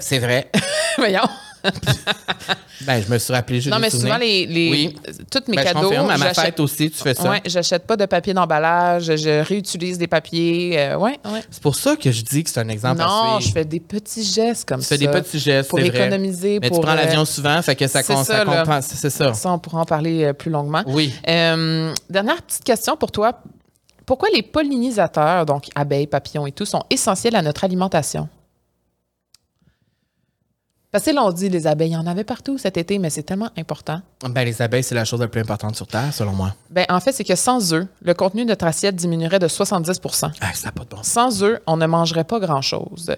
A: c'est vrai. *laughs*
B: Voyons. *laughs*
A: ben, je me suis rappelé juste
B: Non, mais souvent, les, les,
A: Oui.
B: tous mes
A: Ben, je
B: cadeaux.
A: confirme, à ma fête aussi, tu fais ça.
B: Ouais, j'achète pas de papier d'emballage, je réutilise des papiers. euh, ouais, ouais.
A: C'est pour ça que je dis que c'est un exemple
B: Non, je fais des petits gestes comme
A: Tu
B: ça.
A: fais des petits gestes,
B: Pour
A: vrai.
B: économiser,
A: Mais
B: pour,
A: tu prends
B: euh,
A: l'avion souvent, fait que ça,
B: ça,
A: ça compense. C'est ça.
B: Ça, on pourra en parler euh, plus longuement.
A: Oui.
B: Euh, dernière petite question pour toi. Pourquoi les pollinisateurs, donc abeilles, papillons et tout, sont essentiels à notre alimentation? Parce que là, on dit les abeilles, il y en avait partout cet été, mais c'est tellement important.
A: Ben, les abeilles, c'est la chose la plus importante sur Terre, selon moi.
B: Ben, en fait, c'est que sans eux, le contenu de notre assiette diminuerait de 70%
A: Ah, ça pas de bon sens.
B: Sans eux, on ne mangerait pas grand-chose.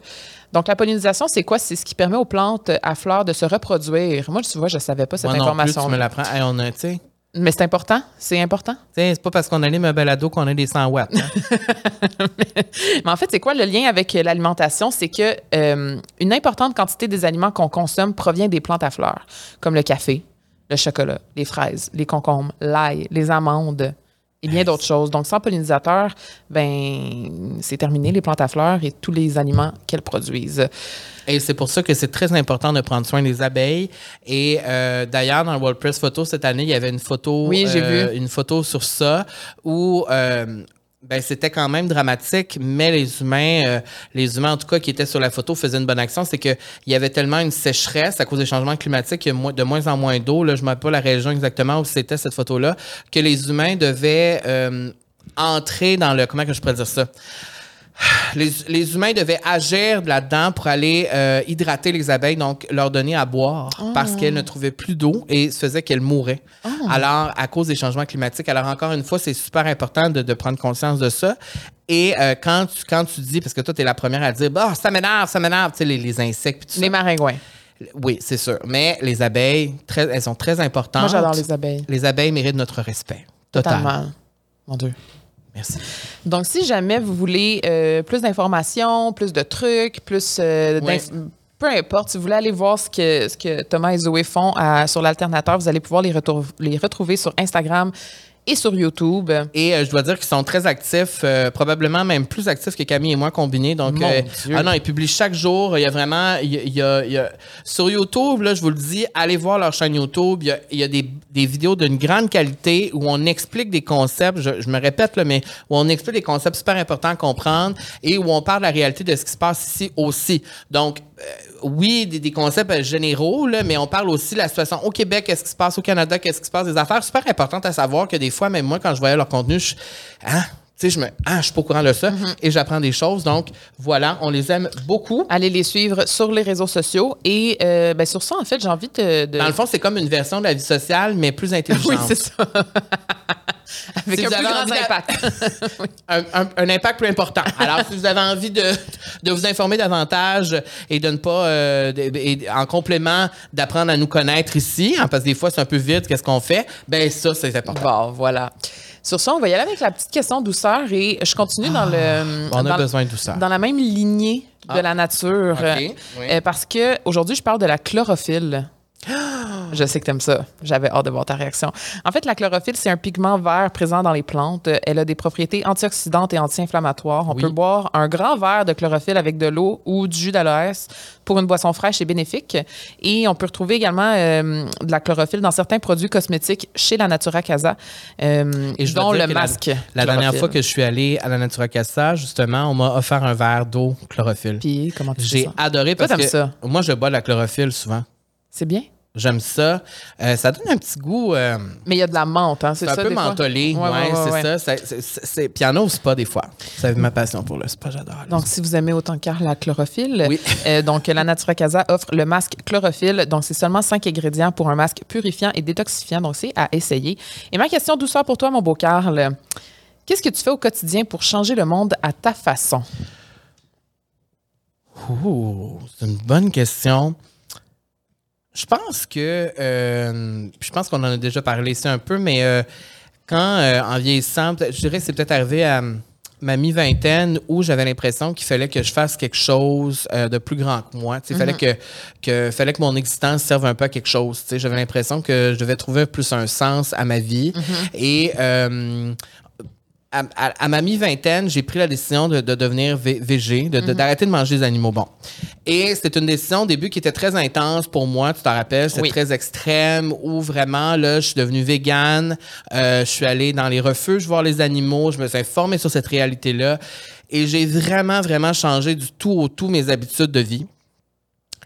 B: Donc, la pollinisation, c'est quoi? C'est ce qui permet aux plantes à fleurs de se reproduire. Moi, tu vois, je ne savais pas cette
A: Moi non plus,
B: information.
A: tu me l'apprends. Hey, on a, tu sais,
B: Mais c'est important. C'est important.
A: c'est pas parce qu'on allume un balado qu'on a des 100 watts. hein. *laughs*
B: Mais en fait, c'est quoi le lien avec euh, l'alimentation? C'est que euh, une importante quantité des aliments qu'on consomme provient des plantes à fleurs, comme le café, le chocolat, les fraises, les concombres, l'ail, les amandes et bien d'autres choses. Donc, sans pollinisateurs, ben, c'est terminé les plantes à fleurs et tous les aliments qu'elles produisent.
A: Et c'est pour ça que c'est très important de prendre soin des abeilles. Et euh, d'ailleurs, dans le World Press Photo cette année, il y avait une photo,
B: Oui, j'ai
A: euh,
B: vu.
A: une photo sur ça où euh, ben, c'était quand même dramatique, mais les humains, euh, les humains en tout cas qui étaient sur la photo faisaient une bonne action. C'est qu'il y avait tellement une sécheresse à cause des changements climatiques, il y a de moins en moins d'eau. Là, je ne me pas la région exactement où c'était cette photo-là, que les humains devaient euh, entrer dans le comment que je pourrais dire ça? Les, les humains devaient agir là-dedans pour aller euh, hydrater les abeilles, donc leur donner à boire parce qu'elles ne trouvaient plus d'eau et ça faisait qu'elles mouraient. Alors, à cause des changements climatiques. Alors, encore une fois, c'est super important de, de prendre conscience de ça. Et euh, quand, tu, quand tu dis, parce que toi, tu es la première à dire, bah, ça m'énerve, ça m'énerve, tu sais, les, les insectes.
B: Les maringouins.
A: Oui, c'est sûr. Mais les abeilles, très, elles sont très importantes.
B: Moi, j'adore les abeilles.
A: Les abeilles méritent notre respect. Total.
B: Totalement. Mon Dieu.
A: Merci.
B: Donc, si jamais vous voulez euh, plus d'informations, plus de trucs, plus euh,
A: Ouais.
B: peu importe, si vous voulez aller voir ce que, ce que Thomas et Zoé font à- sur l'alternateur, vous allez pouvoir les, retrou- les retrouver sur Instagram et sur YouTube.
A: Et euh, je dois dire qu'ils sont très actifs, euh, probablement même plus actifs que Camille et moi combinés. Donc,
B: Mon
A: euh,
B: Dieu.
A: ah non, ils publient chaque jour. Il y a vraiment, il y a, il y a- il y a- sur YouTube, là, je vous le dis, allez voir leur chaîne YouTube. Il y a, il y a des, des vidéos d'une grande qualité où on explique des concepts. Je, je me répète là, mais où on explique des concepts super importants à comprendre et où on parle de la réalité de ce qui se passe ici aussi. Donc euh, oui, des, des concepts euh, généraux, là, mais on parle aussi de la situation au Québec, qu'est-ce qui se passe au Canada, qu'est-ce qui se passe, des affaires super importantes à savoir que des fois, même moi, quand je voyais leur contenu, je, hein, tu sais, je me, ah, je suis pas au courant de ça
B: Mm-hmm.
A: et j'apprends des choses. Donc, voilà, on les aime beaucoup.
B: Allez les suivre sur les réseaux sociaux. Et euh, ben, sur ça, en fait, j'ai envie de. de-
A: Dans le fond, c'est comme une version de la vie sociale, mais plus *laughs* intelligente.
B: oui, c'est ça. *laughs* *laughs* Avec
A: Si
B: un plus grand impact. *laughs*
A: un, un- un impact plus important. Alors, si vous avez envie de, de vous informer davantage et de ne pas, euh, de- et en complément d'apprendre à nous connaître ici, hein, parce que des fois c'est un peu vite, qu'est-ce qu'on fait, ben ça, c'est important.
B: bon, voilà. Sur ça, on va y aller avec la petite question douceur et je continue dans le.
A: On a
B: dans-
A: besoin de douceur.
B: Dans la même lignée de
A: Ah.
B: la nature.
A: OK, oui.
B: Euh, parce que aujourd'hui, je parle de la chlorophylle. *gasps* Je sais que tu aimes ça. J'avais hâte de voir ta réaction. En fait, la chlorophylle, c'est un pigment vert présent dans les plantes. Elle a des propriétés antioxydantes et anti-inflammatoires. On
A: Oui.
B: peut boire un grand verre de chlorophylle avec de l'eau ou du jus d'aloès pour une boisson fraîche et bénéfique. Et on peut retrouver également euh, de la chlorophylle dans certains produits cosmétiques chez la Natura Casa, euh,
A: Et je
B: dont le
A: la-
B: masque.
A: La, dernière fois que je suis allé à la Natura Casa, justement, on m'a offert un verre d'eau chlorophylle.
B: Puis, comment tu fais
A: J'ai adoré parce
B: t'aimes
A: que
B: ça?
A: moi, je bois de la chlorophylle souvent.
B: C'est bien?
A: J'aime ça. Euh, ça donne un petit goût. euh,
B: Mais il y a de la menthe, hein, c'est
A: C'est un
B: ça?
A: peu
B: des
A: mentholé,
B: Ouais,
A: ouais,
B: ouais,
A: c'est ça. C'est- spa des fois. C'est ma passion pour le spa, j'adore.
B: Donc, si vous aimez autant que la chlorophylle,
A: Oui.
B: euh, donc la Natura Casa offre le masque chlorophylle. Donc, c'est seulement cinq ingrédients pour un masque purifiant et détoxifiant. Donc, c'est à essayer. Et ma question douceur pour toi, mon beau Carl. Qu'est-ce que tu fais au quotidien pour changer le monde à ta façon?
A: Ouh, c'est une bonne question. Je pense que, euh, je pense qu'on en a déjà parlé ici un peu, mais euh, quand, euh, en vieillissant, je dirais que c'est peut-être arrivé à ma mi-vingtaine où j'avais l'impression qu'il fallait que je fasse quelque chose euh, de plus grand que moi. Il fallait, que, que, fallait que mon existence serve un peu à quelque chose. J'avais l'impression que je devais trouver plus un sens à ma vie. Et euh, à, à- à ma mi-vingtaine, j'ai pris la décision de, de devenir vé- végé, de- de- d'arrêter de manger des animaux bons. Et c'était une décision au début qui était très intense pour moi, tu t'en rappelles, c'était
B: Oui.
A: très extrême, où vraiment, là, je suis devenu végane, euh, je suis allé dans les refuges voir les animaux, je me suis informé sur cette réalité-là, et j'ai vraiment, vraiment changé du tout au tout mes habitudes de vie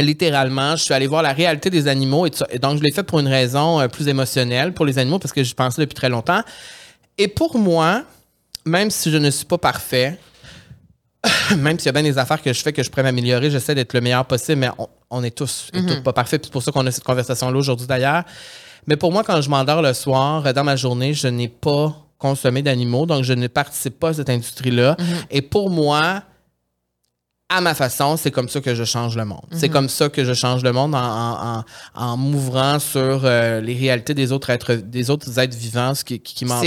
A: littéralement, je suis allé voir la réalité des animaux et. Et donc je l'ai fait pour une raison euh, plus émotionnelle pour les animaux parce que j'y pensais depuis très longtemps. Et pour moi, même si je ne suis pas parfait, *coughs* même s'il y a bien des affaires que je fais que je pourrais m'améliorer, j'essaie d'être le meilleur possible, mais on, on est tous et toutes pas parfaits. C'est pour ça qu'on a cette conversation-là aujourd'hui d'ailleurs. Mais pour moi, quand je m'endors le soir, euh, dans ma journée, je n'ai pas consommé d'animaux, donc je ne participe pas à cette industrie-là. Et pour moi, à ma façon, c'est comme ça que je change le monde. C'est comme ça que je change le monde en, en, en, en m'ouvrant sur euh, les réalités des autres êtres, des autres êtres vivants qui, qui, m'entourent.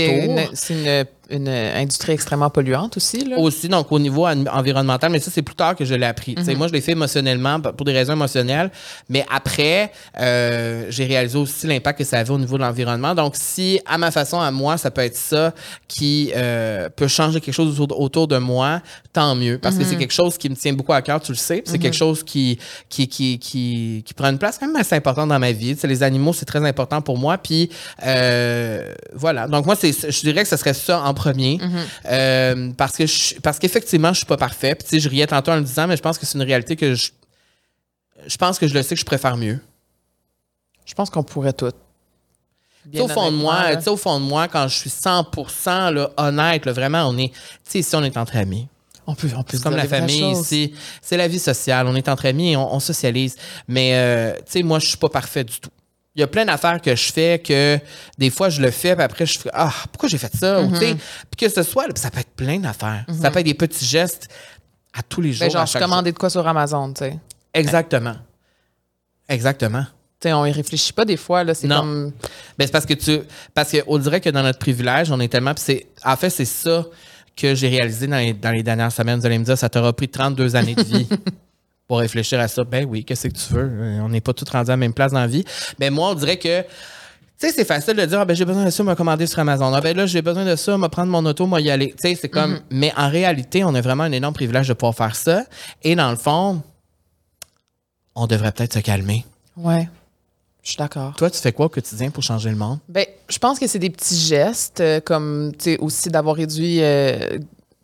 B: c'est une, une industrie extrêmement polluante aussi. Là.
A: Aussi, donc au niveau en- environnemental, mais ça, c'est plus tard que je l'ai appris. Tu sais, Moi, je l'ai fait émotionnellement, pour des raisons émotionnelles, mais après, euh, j'ai réalisé aussi l'impact que ça avait au niveau de l'environnement. Donc, si, à ma façon, à moi, ça peut être ça qui euh, peut changer quelque chose autour, autour de moi, tant mieux, parce que c'est quelque chose qui me tient beaucoup à cœur, tu le sais, c'est quelque chose qui, qui, qui, qui, qui prend une place quand même assez importante dans ma vie. Tu sais, les animaux, c'est très important pour moi, puis euh, voilà. Donc, moi, c'est, je dirais que ce serait ça en premier, Euh, parce que je- parce qu'effectivement, je suis pas parfait. Puis, tu sais, je riais tantôt en le disant, mais je pense que c'est une réalité que je, je pense que je le sais que je préfère mieux.
B: Je pense qu'on pourrait tout.
A: Tu sais, au fond de moi, tu sais, au fond de moi, quand je suis 100% là, honnête, là, vraiment, on est, tu sais, ici, on est entre amis.
B: on peut, on peut
A: C'est comme la famille ici. C'est la vie sociale. On est entre amis et on, on socialise. Mais, euh, tu sais, moi, je suis pas parfait du tout. Il y a plein d'affaires que je fais que des fois je le fais, puis après je fais Ah, pourquoi j'ai fait ça?
B: Mm-hmm.
A: Puis que ce soit, ça peut être plein d'affaires. Ça peut être des petits gestes à tous les jours.
B: Ben, genre,
A: à
B: je commandais de quoi sur Amazon, tu sais.
A: Exactement. Exactement.
B: Tu sais, on y réfléchit pas des fois, là. C'est comme.
A: Ben, c'est parce que tu. Parce qu'on dirait que dans notre privilège, on est tellement. c'est, en fait, c'est ça que j'ai réalisé dans les, dans les dernières semaines. Vous allez me dire, ça t'aura pris 32 années de vie *laughs* pour réfléchir à ça. Ben oui, qu'est-ce que tu veux? Euh, On n'est pas tous rendus à la même place dans la vie. Ben moi, on dirait que. Tu sais, c'est facile de dire, ah, ben, j'ai besoin de ça, m'a commandé sur Amazon. Ah, ben là, j'ai besoin de ça, m'a prendre mon auto, m'a y aller. Tu sais, c'est comme. Mais en réalité, on a vraiment un énorme privilège de pouvoir faire ça. Et dans le fond, on devrait peut-être se calmer.
B: Ouais. Je suis d'accord.
A: Toi, tu fais quoi au quotidien pour changer le monde?
B: Ben, je pense que c'est des petits gestes, euh, comme, tu sais, aussi d'avoir réduit euh,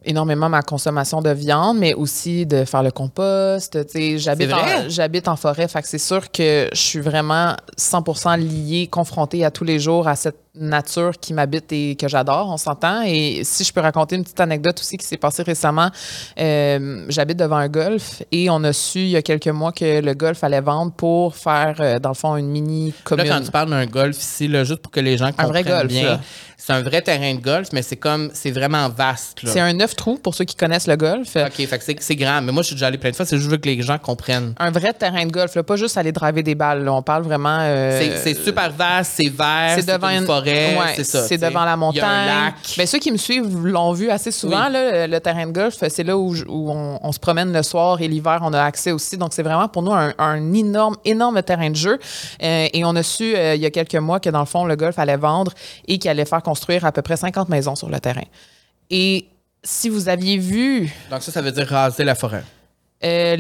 B: énormément ma consommation de viande, mais aussi de faire le compost. Tu sais, j'habite en, j'habite en forêt, fait que c'est sûr que je suis vraiment 100% liée, confrontée à tous les jours à cette nature qui m'habite et que j'adore, on s'entend. Et si je peux raconter une petite anecdote aussi qui s'est passée récemment, euh, j'habite devant un golf et on a su il y a quelques mois que le golf allait vendre pour faire, euh, dans le fond, une mini commune.
A: Là, quand tu parles d'un golf ici, là, juste pour que les gens
B: Un
A: comprennent
B: vrai golf,
A: bien, c'est un vrai terrain de golf, mais c'est comme, c'est vraiment vaste.
B: C'est un neuf trous pour ceux qui connaissent le golf.
A: OK, fait que c'est, grand. Mais moi, je suis déjà allé plein de fois. C'est juste que les gens comprennent.
B: Un vrai terrain de golf, là, pas juste aller driver des balles. là. On parle vraiment. euh,
A: C'est, c'est super vaste, c'est vert, c'est,
B: devant
A: une forêt,
B: ouais,
A: c'est ça.
B: C'est devant la montagne.
A: Il y a un lac.
B: Ben, ceux qui me suivent l'ont vu assez souvent.
A: Oui.
B: Là, le terrain de golf, c'est là où, on, on se promène le soir et l'hiver, on a accès aussi. Donc, c'est vraiment pour nous un, un énorme, énorme terrain de jeu. Euh, et on a su euh, il y a quelques mois que, dans le fond, le golf allait vendre et qu'il allait faire construire à peu près 50 maisons sur le terrain. Et si vous aviez vu
A: Donc, ça, ça veut dire raser la forêt.
B: Euh,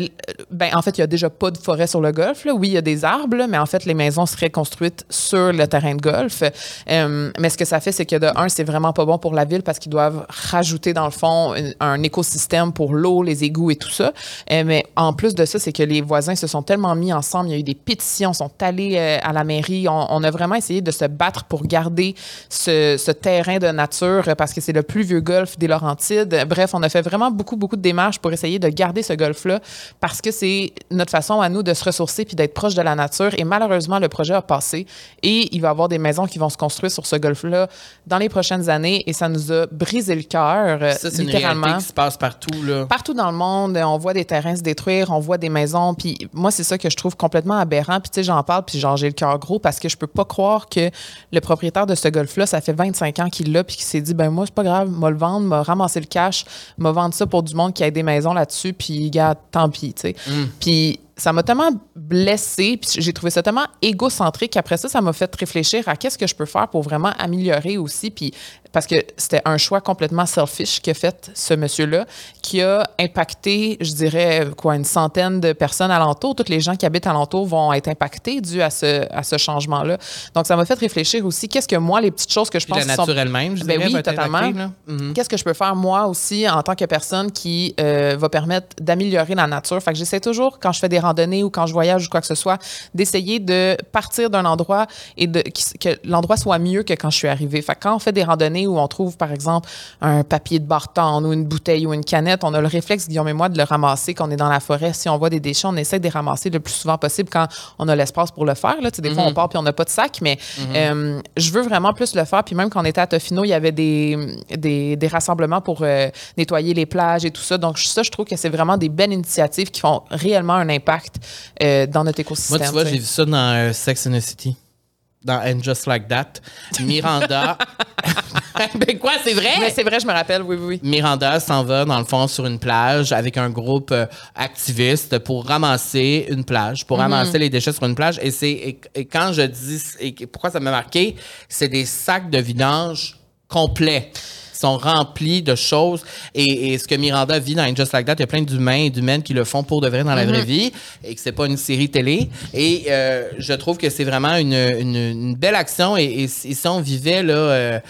B: ben, en fait, il n'y a déjà pas de forêt sur le golf. là. Oui, il y a des arbres, là, mais en fait, les maisons seraient construites sur le terrain de golf. Euh, mais ce que ça fait, c'est que de un, c'est vraiment pas bon pour la ville parce qu'ils doivent rajouter, dans le fond, un, écosystème pour l'eau, les égouts et tout ça. Euh, mais en plus de ça, c'est que les voisins se sont tellement mis ensemble. Il y a eu des pétitions, sont allés à la mairie. On, a vraiment essayé de se battre pour garder ce, terrain de nature parce que c'est le plus vieux golf des Laurentides. Bref, on a fait vraiment beaucoup, beaucoup de démarches pour essayer de garder ce golf-là parce que c'est notre façon à nous de se ressourcer puis d'être proche de la nature. Et malheureusement, le projet a passé et il va y avoir des maisons qui vont se construire sur ce golf-là dans les prochaines années et ça nous a brisé le cœur, euh,
A: Ça, c'est une
B: littéralement.
A: réalité qui se passe partout. Là.
B: Partout dans le monde, on voit des terrains se détruire, on voit des maisons. Puis moi, c'est ça que je trouve complètement aberrant. Puis tu sais, j'en parle, puis genre, j'ai le cœur gros parce que je peux pas croire que le propriétaire de ce golf-là, ça fait 25 ans qu'il l'a, puis qu'il s'est dit, ben moi, c'est pas grave, m'a le vendre, m'a ramasser le cash, m'a vendre ça pour du monde qui a des maisons là-dessus, puis gars, tant pis, tu sais. Puis ça m'a tellement blessée, puis j'ai trouvé ça tellement égocentrique qu'après ça, ça m'a fait réfléchir à qu'est-ce que je peux faire pour vraiment améliorer aussi, puis parce que c'était un choix complètement selfish qu'a fait ce monsieur-là, qui a impacté, je dirais, quoi, une centaine de personnes alentour. Toutes les gens qui habitent alentour vont être impactés dû à ce, à ce changement-là. Donc, ça m'a fait réfléchir aussi, qu'est-ce que moi, les petites choses que je
A: Puis
B: pense
A: la
B: qui sont
A: nature elle-même, je
B: ben
A: dirais,
B: oui, totalement.
A: là. Mhm.
B: Qu'est-ce que je peux faire moi aussi en tant que personne qui euh, va permettre d'améliorer la nature? Fait que j'essaie toujours, quand je fais des randonnées ou quand je voyage ou quoi que ce soit, d'essayer de partir d'un endroit et de, que l'endroit soit mieux que quand je suis arrivée. Fait que quand on fait des randonnées où on trouve, par exemple, un papier de barton ou une bouteille ou une canette, on a le réflexe, Guillaume et moi, de le ramasser quand on est dans la forêt. Si on voit des déchets, on essaie de les ramasser le plus souvent possible quand on a l'espace pour le faire. Là. Tu sais, Des fois, on part puis on n'a pas de sac, mais euh, je veux vraiment plus le faire. Puis même quand on était à Tofino, il y avait des, des, des rassemblements pour euh, nettoyer les plages et tout ça. Donc, ça, je trouve que c'est vraiment des belles initiatives qui font réellement un impact euh, dans notre écosystème.
A: Moi, tu vois, j'ai vu ça dans euh, Sex and the City. Dans And Just Like That. Miranda. *laughs* ben quoi, c'est vrai?
B: Mais c'est vrai, je me rappelle, oui, oui, oui.
A: Miranda s'en va, dans le fond, sur une plage avec un groupe euh, activiste pour ramasser une plage, pour ramasser les déchets sur une plage. Et, c'est, et, et quand je dis, et pourquoi ça m'a marqué, c'est des sacs de vidange complets sont remplis de choses. Et, et ce que Miranda vit dans Just Like That, il y a plein d'humains et d'humaines qui le font pour de vrai dans la vraie vie et que c'est pas une série télé. Et euh, je trouve que c'est vraiment une, une, une belle action. Et, et si et si on vivait, là... euh,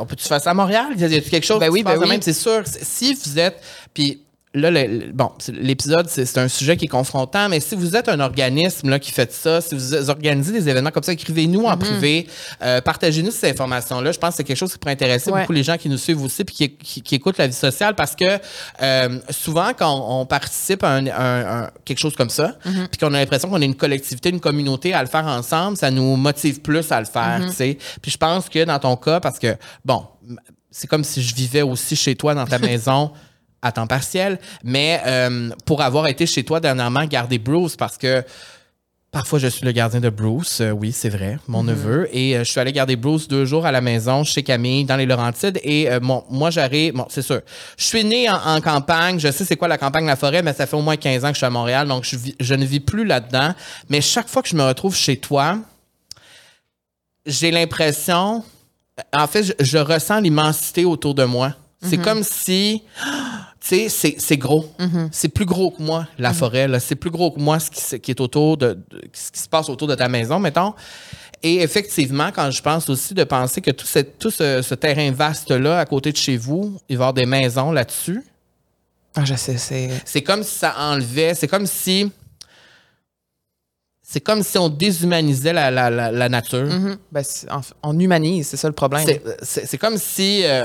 A: on peut-tu faire ça à Montréal? Y a y a quelque chose
B: Ben
A: qui
B: oui,
A: se passe
B: ben oui.
A: même? C'est sûr. Si vous êtes. Puis là, le- bon, l'épisode, c'est un sujet qui est confrontant, mais si vous êtes un organisme là, qui fait ça, si vous organisez des événements comme ça, écrivez-nous
B: Mm-hmm.
A: en privé, euh, partagez-nous ces informations-là. Je pense que c'est quelque chose qui pourrait intéresser
B: Ouais.
A: beaucoup les gens qui nous suivent aussi puis qui, qui- qui écoutent la vie sociale parce que euh, souvent, quand on participe à un, un- un- quelque chose comme ça,
B: Mm-hmm.
A: puis qu'on a l'impression qu'on est une collectivité, une communauté à le faire ensemble, ça nous motive plus à le faire,
B: Mm-hmm.
A: tu sais. Puis je pense que dans ton cas, parce que, bon, c'est comme si je vivais aussi chez toi dans ta *laughs* maison à temps partiel, mais euh, pour avoir été chez toi dernièrement, garder Bruce, parce que Parfois, je suis le gardien de Bruce, euh, oui, c'est vrai, mon neveu. Et euh, je suis allé garder Bruce deux jours à la maison chez Camille, dans les Laurentides. Et euh, moi, j'arrive, bon, c'est sûr, je suis né en, en campagne, je sais c'est quoi la campagne, la forêt, mais ça fait au moins 15 ans que je suis à Montréal, donc je, vis- je ne vis plus là-dedans. Mais chaque fois que je me retrouve chez toi, j'ai l'impression, en fait, je, je ressens l'immensité autour de moi. C'est comme si, tu sais, c'est- c'est gros. C'est plus gros que moi, la forêt. là. C'est plus gros que moi, ce qui, est autour de, de- ce qui se passe autour de ta maison, mettons. Et effectivement, quand je pense aussi de penser que tout, cette- tout ce, ce terrain vaste-là, à côté de chez vous, il va y avoir des maisons là-dessus,
B: Ah, je sais, c'est.
A: c'est comme si ça enlevait, c'est comme si. C'est comme si on déshumanisait la, la, la, la nature.
B: Mhm. Ben, fait, on humanise, c'est ça le problème.
A: C'est- comme si. euh,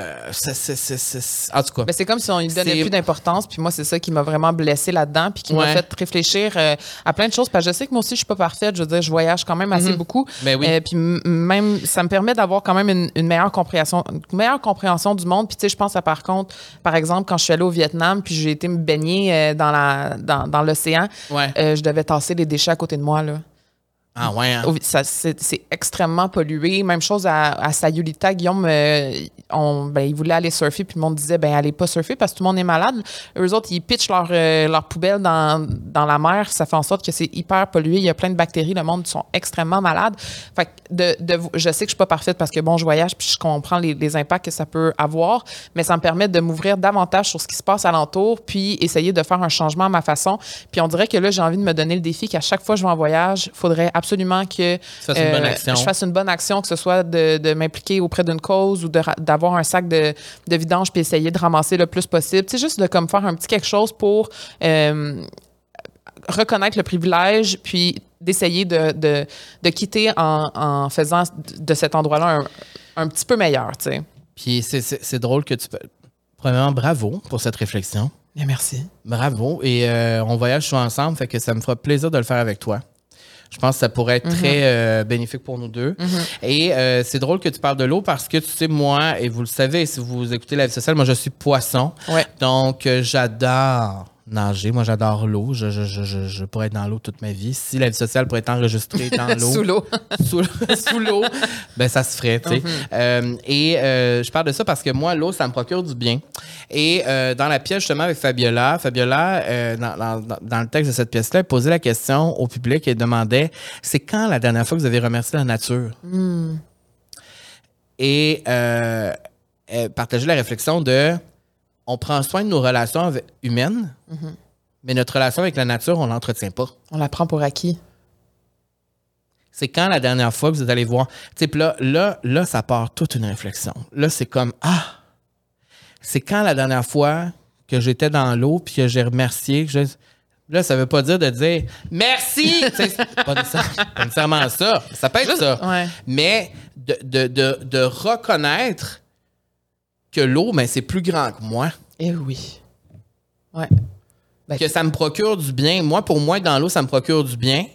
A: en tout cas.
B: Ben, c'est comme si on lui donnait plus d'importance. Puis moi, c'est ça qui m'a vraiment blessée là-dedans. Puis qui m'a fait réfléchir euh, à plein de choses. Parce que je sais que moi aussi, je suis pas parfaite. Je veux dire, je voyage quand même assez beaucoup.
A: Ben oui.
B: Euh, puis même, ça me permet d'avoir quand même une, une meilleure compréhension, une meilleure compréhension du monde. Puis tu sais, je pense à par contre, par exemple, quand je suis allée au Vietnam, puis j'ai été me baigner dans la dans, dans l'océan,
A: Ouais.
B: je devais tasser les déchets à côté de moi là.
A: Ah ouais. hein.
B: C'est, extrêmement pollué. Même chose à, à Sayulita. Guillaume, euh, on, ben, il voulait aller surfer, puis le monde disait, ben, allez pas surfer parce que tout le monde est malade. Eux autres, ils pitchent leur, euh, leur poubelle dans, dans la mer. Ça fait en sorte que c'est hyper pollué. Il y a plein de bactéries. Le monde sont extrêmement malades. Fait que de, de, je sais que je suis pas parfaite parce que, bon, je voyage, puis je comprends les, les impacts que ça peut avoir, mais ça me permet de m'ouvrir davantage sur ce qui se passe alentour, puis essayer de faire un changement à ma façon. Puis on dirait que là, j'ai envie de me donner le défi qu'à chaque fois que je vais en voyage, faudrait absolument que euh, je fasse une bonne action, que ce soit de, de m'impliquer auprès d'une cause ou d'avoir un sac de, de vidange puis essayer de ramasser le plus possible. C'est juste de comme faire un petit quelque chose pour euh, reconnaître le privilège puis d'essayer de, de, de quitter en, en faisant de cet endroit-là un, un petit peu meilleur, tu sais.
A: Puis c'est- drôle que tu peux. Premièrement, bravo pour cette réflexion.
B: Bien, merci.
A: Bravo. Et euh, on voyage souvent ensemble, fait que ça me fera plaisir de le faire avec toi. Je pense que ça pourrait être très euh, bénéfique pour nous deux. Et euh, c'est drôle que tu parles de l'eau parce que tu sais, moi, et vous le savez, si vous écoutez la vie sociale, moi, je suis poisson.
B: Ouais.
A: Donc, euh, j'adore, nager. Moi, j'adore l'eau. Je, je, je, je, je pourrais être dans l'eau toute ma vie. Si la vie sociale pourrait être enregistrée *laughs* dans l'eau.
B: Sous l'eau. *laughs* *laughs*
A: sous, l'eau, ben ça se ferait, tu sais. Euh, et euh, je parle de ça parce que moi, l'eau, ça me procure du bien. Et euh, dans la pièce, justement, avec Fabiola, Fabiola, dans, dans- dans le texte de cette pièce-là, elle posait la question au public et demandait c'est quand la dernière fois que vous avez remercié la nature? Et euh, elle partageait la réflexion de on prend soin de nos relations avec- humaines, mais notre relation avec la nature, on l'entretient pas.
B: On la prend pour acquis.
A: C'est quand la dernière fois que vous êtes allé voir? Tu là, là, là, ça part toute une réflexion. Là, c'est comme Ah! C'est quand la dernière fois que j'étais dans l'eau puis que j'ai remercié. que je- Là, ça veut pas dire de dire merci! *laughs* Pas, nécessaire- pas nécessairement ça. Ça peut être
B: Juste-
A: ça.
B: ouais.
A: Mais de, de, de, de reconnaître que l'eau, ben, c'est plus grand que moi.
B: Eh oui. Ouais. Ben,
A: que ça me procure du bien. Moi, pour moi, dans l'eau, ça me procure du bien.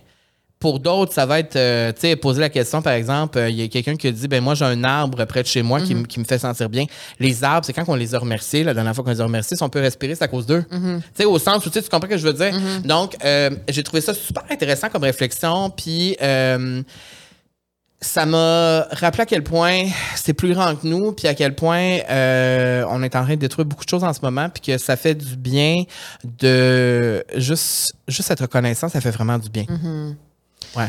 A: Pour d'autres, ça va être, euh, tu sais, poser la question, par exemple, euh, il y a quelqu'un qui dit, ben moi, j'ai un arbre près de chez moi qui, m- qui me fait sentir bien. Les arbres, c'est quand on les a remerciés, la dernière fois qu'on les a remerciés, si on peut respirer, c'est à cause d'eux. Tu sais, au sens où, tu sais, tu comprends ce que je veux dire? Donc, euh, j'ai trouvé ça super intéressant comme réflexion, puis... ça m'a rappelé à quel point c'est plus grand que nous, puis à quel point euh, on est en train de détruire beaucoup de choses en ce moment, puis que ça fait du bien de juste, juste être reconnaissant, ça fait vraiment du bien. Ouais.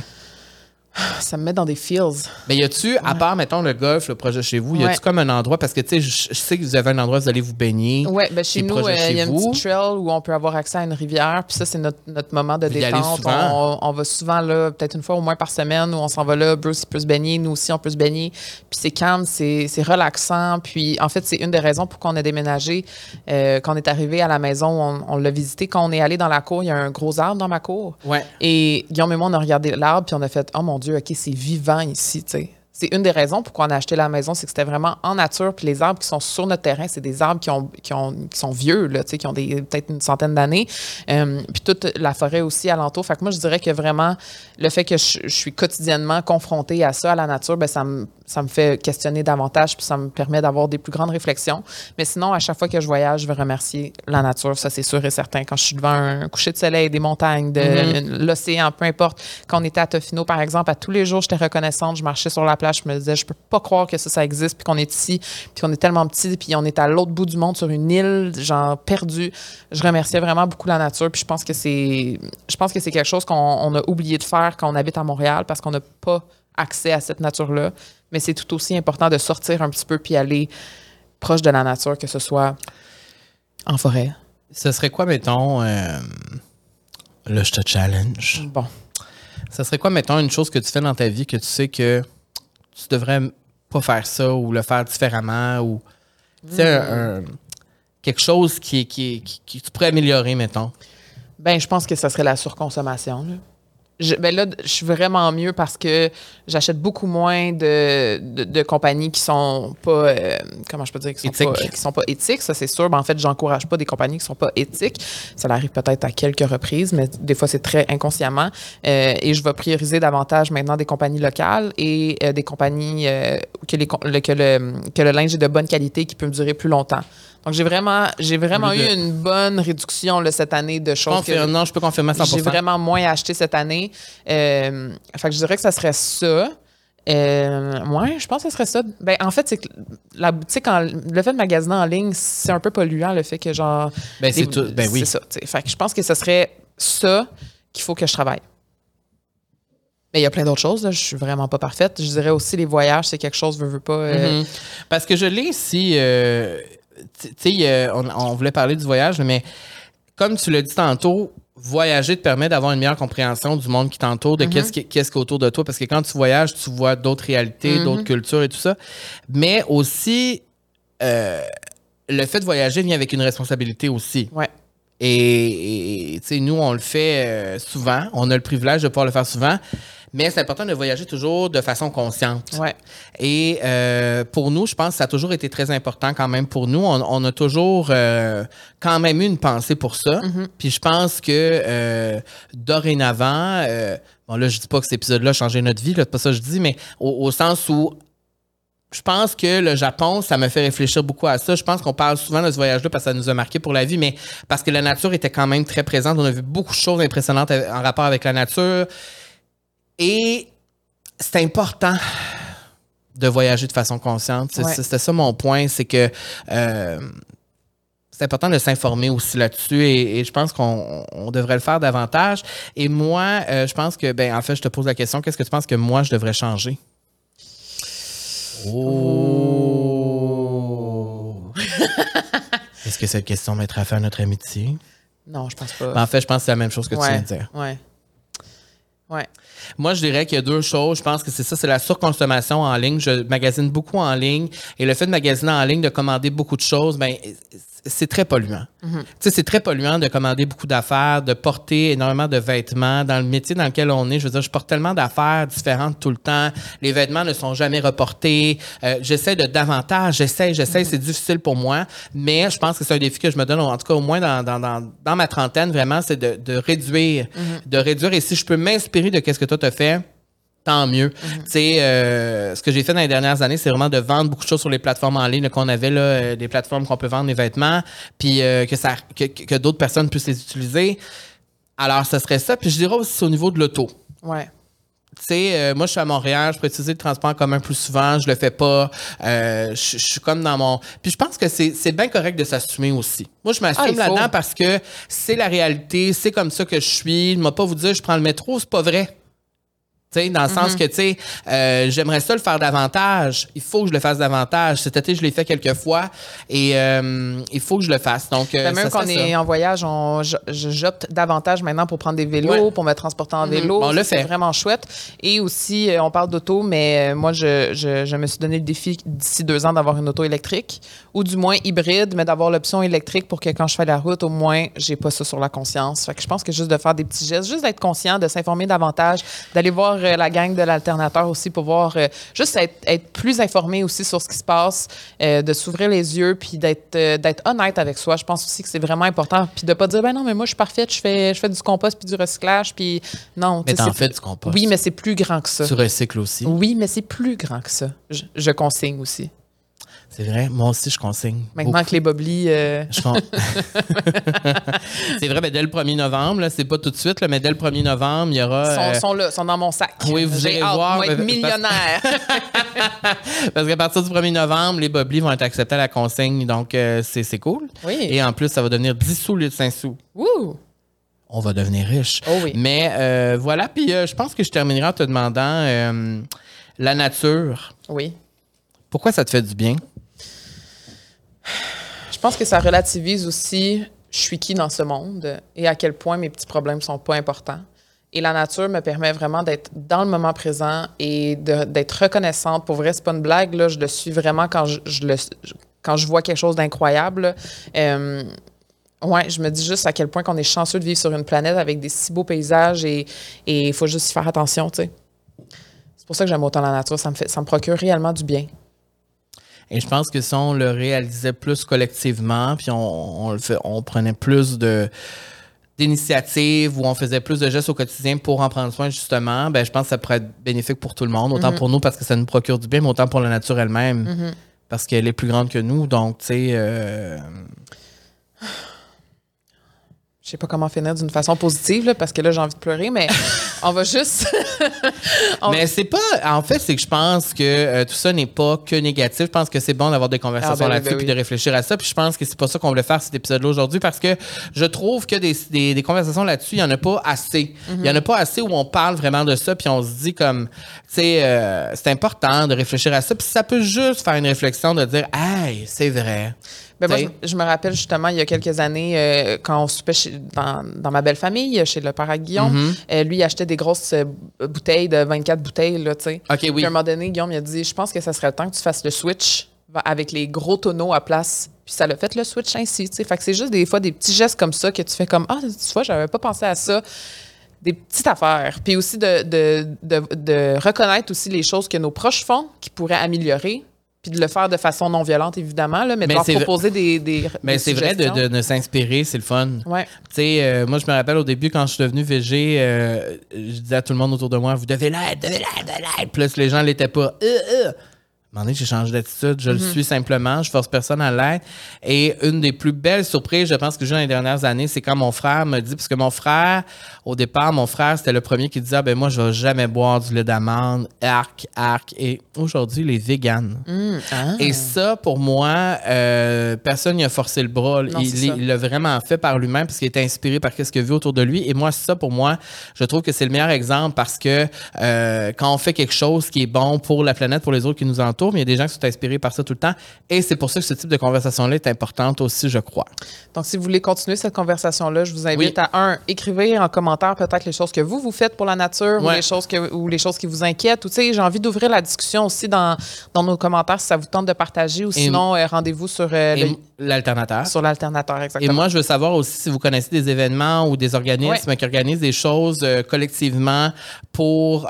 B: Ça me met dans des feels.
A: Mais y a-tu, à part, mettons, le golf, le projet chez vous, y a-tu
B: Ouais.
A: comme un endroit, parce que tu sais, je je sais que vous avez un endroit où vous allez vous baigner.
B: Ouais, ben chez nous,
A: projets
B: euh, il y a un
A: vous.
B: petit trail où on peut avoir accès à une rivière. Puis ça, c'est notre, notre moment de
A: Vous
B: détente. On, on va souvent là, peut-être une fois au moins par semaine, où on s'en va là. Bruce, il peut se baigner. Nous aussi, on peut se baigner. Puis c'est calme, c'est c'est relaxant. Puis en fait, c'est une des raisons pour qu'on a déménagé. Euh, quand on est arrivé à la maison, on, on l'a visité. Quand on est allé dans la cour, il y a un gros arbre dans ma cour.
A: Ouais.
B: Et Guillaume et moi, on a regardé l'arbre, puis on a fait Oh mon Dieu, OK, c'est vivant ici, tu sais. C'est une des raisons pourquoi on a acheté la maison, c'est que c'était vraiment en nature. Puis les arbres qui sont sur notre terrain, c'est des arbres qui, ont, qui, ont, qui sont vieux, là, qui ont peut-être une centaine d'années. Euh, puis toute la forêt aussi alentour. Fait que moi, je dirais que vraiment, le fait que je, je suis quotidiennement confrontée à ça, à la nature, ben, ça, me, ça me fait questionner davantage, puis ça me permet d'avoir des plus grandes réflexions. Mais sinon, à chaque fois que je voyage, je veux remercier la nature, ça c'est sûr et certain. Quand je suis devant un coucher de soleil, des montagnes, de l'océan, peu importe. Quand on était à Tofino, par exemple, à tous les jours, j'étais reconnaissante. Je marchais sur la plage, je me disais, je peux pas croire que ça, ça existe, puis qu'on est ici, puis qu'on est tellement petit, puis on est à l'autre bout du monde sur une île, genre perdu. Je remerciais vraiment beaucoup la nature, puis je pense que c'est, je pense que c'est quelque chose qu'on on a oublié de faire quand on habite à Montréal, parce qu'on n'a pas accès à cette nature-là. Mais c'est tout aussi important de sortir un petit peu puis aller proche de la nature, que ce soit en forêt.
A: Ce serait quoi, mettons, euh, là, je te challenge.
B: Bon.
A: Ça serait quoi, mettons, une chose que tu fais dans ta vie que tu sais que tu devrais pas faire ça ou le faire différemment ou tu sais, un- un- quelque chose qui, qui, qui, qui tu pourrais améliorer, mettons.
B: Ben, je pense que ça serait la surconsommation. là. Je, ben là, je suis vraiment mieux parce que j'achète beaucoup moins de, de, de compagnies qui sont pas, euh, comment je peux dire, qui sont, pas, qui sont pas éthiques, ça c'est sûr. Ben, en fait, j'encourage pas des compagnies qui sont pas éthiques. Ça arrive peut-être à quelques reprises, mais des fois c'est très inconsciemment. Euh, et je vais prioriser davantage maintenant des compagnies locales et euh, des compagnies euh, que, les, le, que, le, que le linge est de bonne qualité qui peut me durer plus longtemps. Donc j'ai vraiment, j'ai vraiment eu
A: de-
B: une bonne réduction là, cette année de choses. que-
A: non, je peux confirmer à 100%.
B: j'ai vraiment moins acheté cette année. Euh, fait que je dirais que ça serait ça. Euh, ouais, je pense que ce serait ça. Ben, en fait, c'est que la boutique, en, le fait de magasiner en ligne, c'est un peu polluant, le fait que genre.
A: Ben, c'est tout- ben oui.
B: C'est ça. Fait que je pense que ce serait ça qu'il faut que je travaille. Mais il y a plein d'autres choses. Là. Je suis vraiment pas parfaite. Je dirais aussi les voyages, c'est quelque chose, veux, veux pas. euh,
A: Mhm. Parce que je l'ai ici, euh, tu tu sais, on, on voulait parler du voyage, mais comme tu l'as dit tantôt, voyager te permet d'avoir une meilleure compréhension du monde qui t'entoure, de qu'est-ce qui qu'est-ce qui est autour de toi. Parce que quand tu voyages, tu vois d'autres réalités, d'autres cultures et tout ça. Mais aussi, euh, le fait de voyager vient avec une responsabilité aussi.
B: Ouais.
A: Et, et, tu sais, nous, on le fait euh, souvent. On a le privilège de pouvoir le faire souvent. Mais c'est important de voyager toujours de façon consciente.
B: Ouais.
A: Et euh, pour nous, je pense que ça a toujours été très important quand même pour nous. On, on a toujours euh, quand même eu une pensée pour ça. Puis je pense que euh, dorénavant, bon là, je dis pas que cet épisode-là a changé notre vie, c'est pas ça que je dis, mais au, au sens où je pense que le Japon, ça me fait réfléchir beaucoup à ça. Je pense qu'on parle souvent de ce voyage-là parce que ça nous a marqué pour la vie, mais parce que la nature était quand même très présente. On a vu beaucoup de choses impressionnantes en rapport avec la nature. Et c'est important de voyager de façon consciente.
B: Ouais.
A: C'était ça mon point, c'est que euh, c'est important de s'informer aussi là-dessus et, et je pense qu'on on devrait le faire davantage. Et moi, euh, je pense que, ben, en fait, je te pose la question, qu'est-ce que tu penses que moi, je devrais changer? Oh! *laughs* Est-ce que cette question mettra fin à notre amitié?
B: Non, je pense pas.
A: Ben, en fait, je pense que c'est la même chose que tu viens de dire.
B: Ouais. Ouais.
A: Moi, je dirais qu'il y a deux choses. Je pense que c'est ça, c'est la surconsommation en ligne. Je magasine beaucoup en ligne. Et le fait de magasiner en ligne, de commander beaucoup de choses, ben, c'est très polluant. Tu sais, c'est très polluant de commander beaucoup d'affaires, de porter énormément de vêtements. Dans le métier dans lequel on est, je veux dire, je porte tellement d'affaires différentes tout le temps. Les vêtements ne sont jamais reportés. Euh, j'essaie de davantage, j'essaie, j'essaie. C'est difficile pour moi. Mais je pense que c'est un défi que je me donne, en tout cas au moins dans, dans, dans, dans ma trentaine, vraiment, c'est de, de réduire. De réduire. Et si je peux m'inspirer de qu'est-ce que toi t'as fait, tant mieux. Tu sais, euh, ce que j'ai fait dans les dernières années, c'est vraiment de vendre beaucoup de choses sur les plateformes en ligne qu'on avait là, euh, des plateformes qu'on peut vendre des vêtements, puis euh, que ça, que, que d'autres personnes puissent les utiliser. Alors, ce serait ça. Puis je dirais aussi au niveau de l'auto.
B: Ouais.
A: Tu sais, euh, moi, je suis à Montréal, je peux utiliser le transport en commun plus souvent, je le fais pas. Euh, je, je suis comme dans mon. Puis je pense que c'est c'est bien correct de s'assumer aussi. Moi, je m'assume
B: Ah, faut.
A: là-dedans parce que c'est la réalité, c'est comme ça que je suis. Ne m'a pas vous dire je prends le métro, c'est pas vrai. Dans le sens que, tu sais, euh, j'aimerais ça le faire davantage. Il faut que je le fasse davantage. Cet été, je l'ai fait quelques fois et euh, il faut que je le fasse. Donc, euh,
B: Ben, même
A: ça
B: quand on
A: serait
B: est en voyage, j'opte davantage maintenant pour prendre des vélos,
A: Ouais.
B: pour me transporter en vélo.
A: On le
B: C'est
A: fait.
B: vraiment chouette. Et aussi, euh, on parle d'auto, mais moi, je, je, je me suis donné le défi d'ici deux ans d'avoir une auto électrique ou du moins hybride, mais d'avoir l'option électrique pour que quand je fais la route, au moins, j'ai pas ça sur la conscience. Fait que je pense que juste de faire des petits gestes, juste d'être conscient, de s'informer davantage, d'aller voir euh, la gang de l'alternateur aussi pour voir, euh, juste être, être plus informé aussi sur ce qui se passe, euh, de s'ouvrir les yeux, puis d'être d'être honnête avec soi. Je pense aussi que c'est vraiment important, puis de pas dire, ben non, mais moi, je suis parfaite, je fais, je fais du compost puis du recyclage, puis non.
A: Mais t'en fais du compost.
B: Oui, mais c'est plus grand que ça.
A: Tu recycles aussi.
B: Oui, mais c'est plus grand que ça. Je, je consigne aussi.
A: C'est vrai. Moi aussi, je consigne.
B: Maintenant que les boblis. euh,
A: Je con- *laughs* c'est vrai, mais dès le 1er novembre, c'est pas tout de suite, là, mais dès le 1er novembre, il y aura.
B: sont,
A: euh,
B: sont là, sont dans mon sac.
A: Oui, vous
B: hâte,
A: voir,
B: moi, être
A: parce-
B: millionnaire. *laughs*
A: parce qu'à partir du 1er novembre, les boblis vont être acceptés à la consigne, donc euh, c'est cool.
B: Oui.
A: Et en plus, ça va devenir 10 sous au lieu de 5 sous.
B: Wouh!
A: On va devenir riche.
B: Oh oui.
A: Mais euh, voilà, puis euh, je pense que je terminerai en te demandant la nature.
B: Oui.
A: Pourquoi ça te fait du bien?
B: Je pense que ça relativise aussi je suis qui dans ce monde et à quel point mes petits problèmes sont pas importants. Et la nature me permet vraiment d'être dans le moment présent et d'être reconnaissante. Pour vrai, c'est pas une blague, là, je le suis vraiment quand je, le, quand je vois quelque chose d'incroyable. Euh, ouais, je me dis juste à quel point qu'on est chanceux de vivre sur une planète avec des si beaux paysages et il faut juste y faire attention, tu sais. C'est pour ça que j'aime autant la nature. Ça me procure réellement du bien.
A: Et je pense que si on le réalisait plus collectivement, puis on, on le fait, on prenait plus de d'initiatives où on faisait plus de gestes au quotidien pour en prendre soin justement, ben je pense que ça pourrait être bénéfique pour tout le monde, autant pour nous parce que ça nous procure du bien, mais autant pour la nature elle-même parce qu'elle est plus grande que nous, donc tu sais. euh,
B: Je sais pas comment finir d'une façon positive, là, parce que là, j'ai envie de pleurer, mais *laughs* on va juste. *laughs* On-
A: Mais c'est pas. En fait, c'est que je pense que euh, tout ça n'est pas que négatif. Je pense que c'est bon d'avoir des conversations
B: Ah, ben
A: là-dessus
B: ben
A: puis de réfléchir à ça. Puis je pense que c'est pas ça qu'on voulait faire cet épisode-là aujourd'hui parce que je trouve que des, des, des conversations là-dessus, il y en a pas assez. Il y en a pas assez où on parle vraiment de ça puis on se dit comme, tu sais, euh, c'est important de réfléchir à ça. Puis ça peut juste faire une réflexion de dire, hey, c'est vrai.
B: Ben moi, je, me rappelle justement, il y a quelques années, euh, quand on soupait chez- dans, dans ma belle famille, chez le père à Guillaume,
A: Mm-hmm.
B: euh, lui, il achetait des grosses euh, bouteilles de 24 bouteilles, là, tu sais.
A: OK, oui.
B: Puis à un moment donné, Guillaume, il a dit Je pense que ça serait le temps que tu fasses le switch avec les gros tonneaux à place. Puis ça l'a fait le switch ainsi, tu sais. Fait que c'est juste des fois des petits gestes comme ça que tu fais comme Ah, tu vois, j'avais pas pensé à ça. Des petites affaires. Puis aussi de, de, de, de reconnaître aussi les choses que nos proches font qui pourraient améliorer. Puis de le faire de façon non violente, évidemment, là, mais,
A: Mais
B: de leur proposer des, des. *laughs*
A: Mais c'est vrai de, de, de s'inspirer, c'est le fun.
B: Ouais.
A: Tu sais, euh, moi, je me rappelle au début, quand je suis devenu VG, euh, je disais à tout le monde autour de moi, vous devez l'être, devez l'être, devez l'être. Plus les gens l'étaient pas. Euh, euh. Donné, j'ai changé d'attitude. Je le suis simplement. Je force personne à l'être. Et une des plus belles surprises, je pense, que j'ai eu dans les dernières années, c'est quand mon frère me dit, parce que mon frère, au départ, mon frère, c'était le premier qui disait, ah, ben moi, je vais jamais boire du lait d'amande, arc, arc. Et aujourd'hui, il est vegan.
B: Hum, ah.
A: Et ça, pour moi, euh, personne n'y a forcé le bras.
B: Non,
A: il l'a vraiment fait par lui-même parce qu'il était inspiré par ce qu'il a vu autour de lui. Et moi, ça, pour moi, je trouve que c'est le meilleur exemple parce que euh, quand on fait quelque chose qui est bon pour la planète, pour les autres qui nous entourent, mais il y a des gens qui sont inspirés par ça tout le temps. Et c'est pour ça que ce type de conversation-là est importante aussi, je crois.
B: Donc, si vous voulez continuer cette conversation-là, je vous invite
A: Oui.
B: à, un, écrivez en commentaire peut-être les choses que vous, vous faites pour la nature ou, les choses que, ou les choses qui vous inquiètent. Ou, tu sais, j'ai envie d'ouvrir la discussion aussi dans, dans nos commentaires si ça vous tente de partager ou sinon, euh, rendez-vous sur, euh,
A: Et l'alternateur.
B: sur l'alternateur,
A: Et
B: exactement.
A: moi, je veux savoir aussi si vous connaissez des événements ou des organismes qui organisent des choses euh, collectivement pour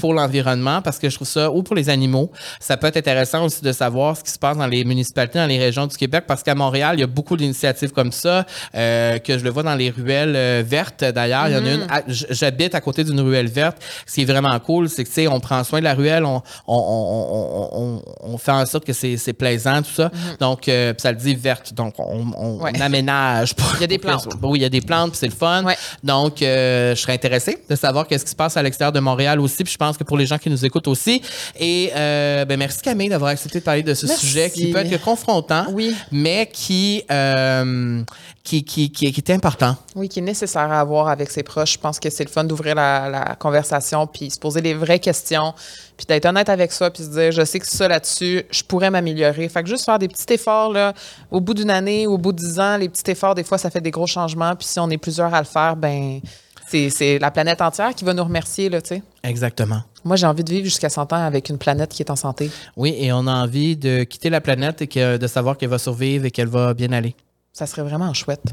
A: pour l'environnement, parce que je trouve ça, ou pour les animaux, ça peut être intéressant aussi de savoir ce qui se passe dans les municipalités, dans les régions du Québec, parce qu'à Montréal, il y a beaucoup d'initiatives comme ça, euh, que je le vois dans les ruelles euh, vertes. D'ailleurs, il y en a une. j- J'habite à côté d'une ruelle verte. Ce qui est vraiment cool, c'est que tu sais, on prend soin de la ruelle, on on, on, on, fait en sorte que c'est plaisant tout ça. Donc, euh, ça le dit verte, donc on,
B: Ouais. *laughs*
A: aménage. Pour,
B: Il y a des
A: pour
B: plantes.
A: oui, il y a des plantes, puis c'est le fun.
B: Ouais.
A: Donc, euh, je serais intéressée de savoir qu'est-ce qui se passe à l'extérieur de Montréal aussi. Puis je pense que pour les gens qui nous écoutent aussi. Et euh, ben, merci Camille d'avoir accepté de parler de ce
B: Merci.
A: sujet qui peut être confrontant,
B: Oui.
A: mais qui, euh, qui, qui, qui, qui est important.
B: Oui, qui est nécessaire à avoir avec ses proches. Je pense que c'est le fun d'ouvrir la, la conversation, puis se poser les vraies questions, puis d'être honnête avec soi, puis se dire, je sais que ça là-dessus, je pourrais m'améliorer. Fait que juste faire des petits efforts, là, au bout d'une année, au bout de dix ans, les petits efforts, des fois, ça fait des gros changements. Puis si on est plusieurs à le faire, ben c'est la planète entière qui va nous remercier, là, tu sais.
A: Exactement.
B: Moi, j'ai envie de vivre jusqu'à 100 ans avec une planète qui est en santé.
A: Oui, et on a envie de quitter la planète et que, de savoir qu'elle va survivre et qu'elle va bien aller.
B: Ça serait vraiment chouette.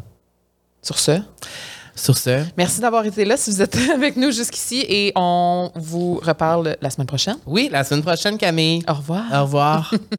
B: Sur ce,
A: Sur ce,
B: merci d'avoir été là si vous êtes *laughs* avec nous jusqu'ici et on vous reparle la semaine prochaine.
A: oui, la semaine prochaine, Camille.
B: Au revoir.
A: Au revoir. *laughs*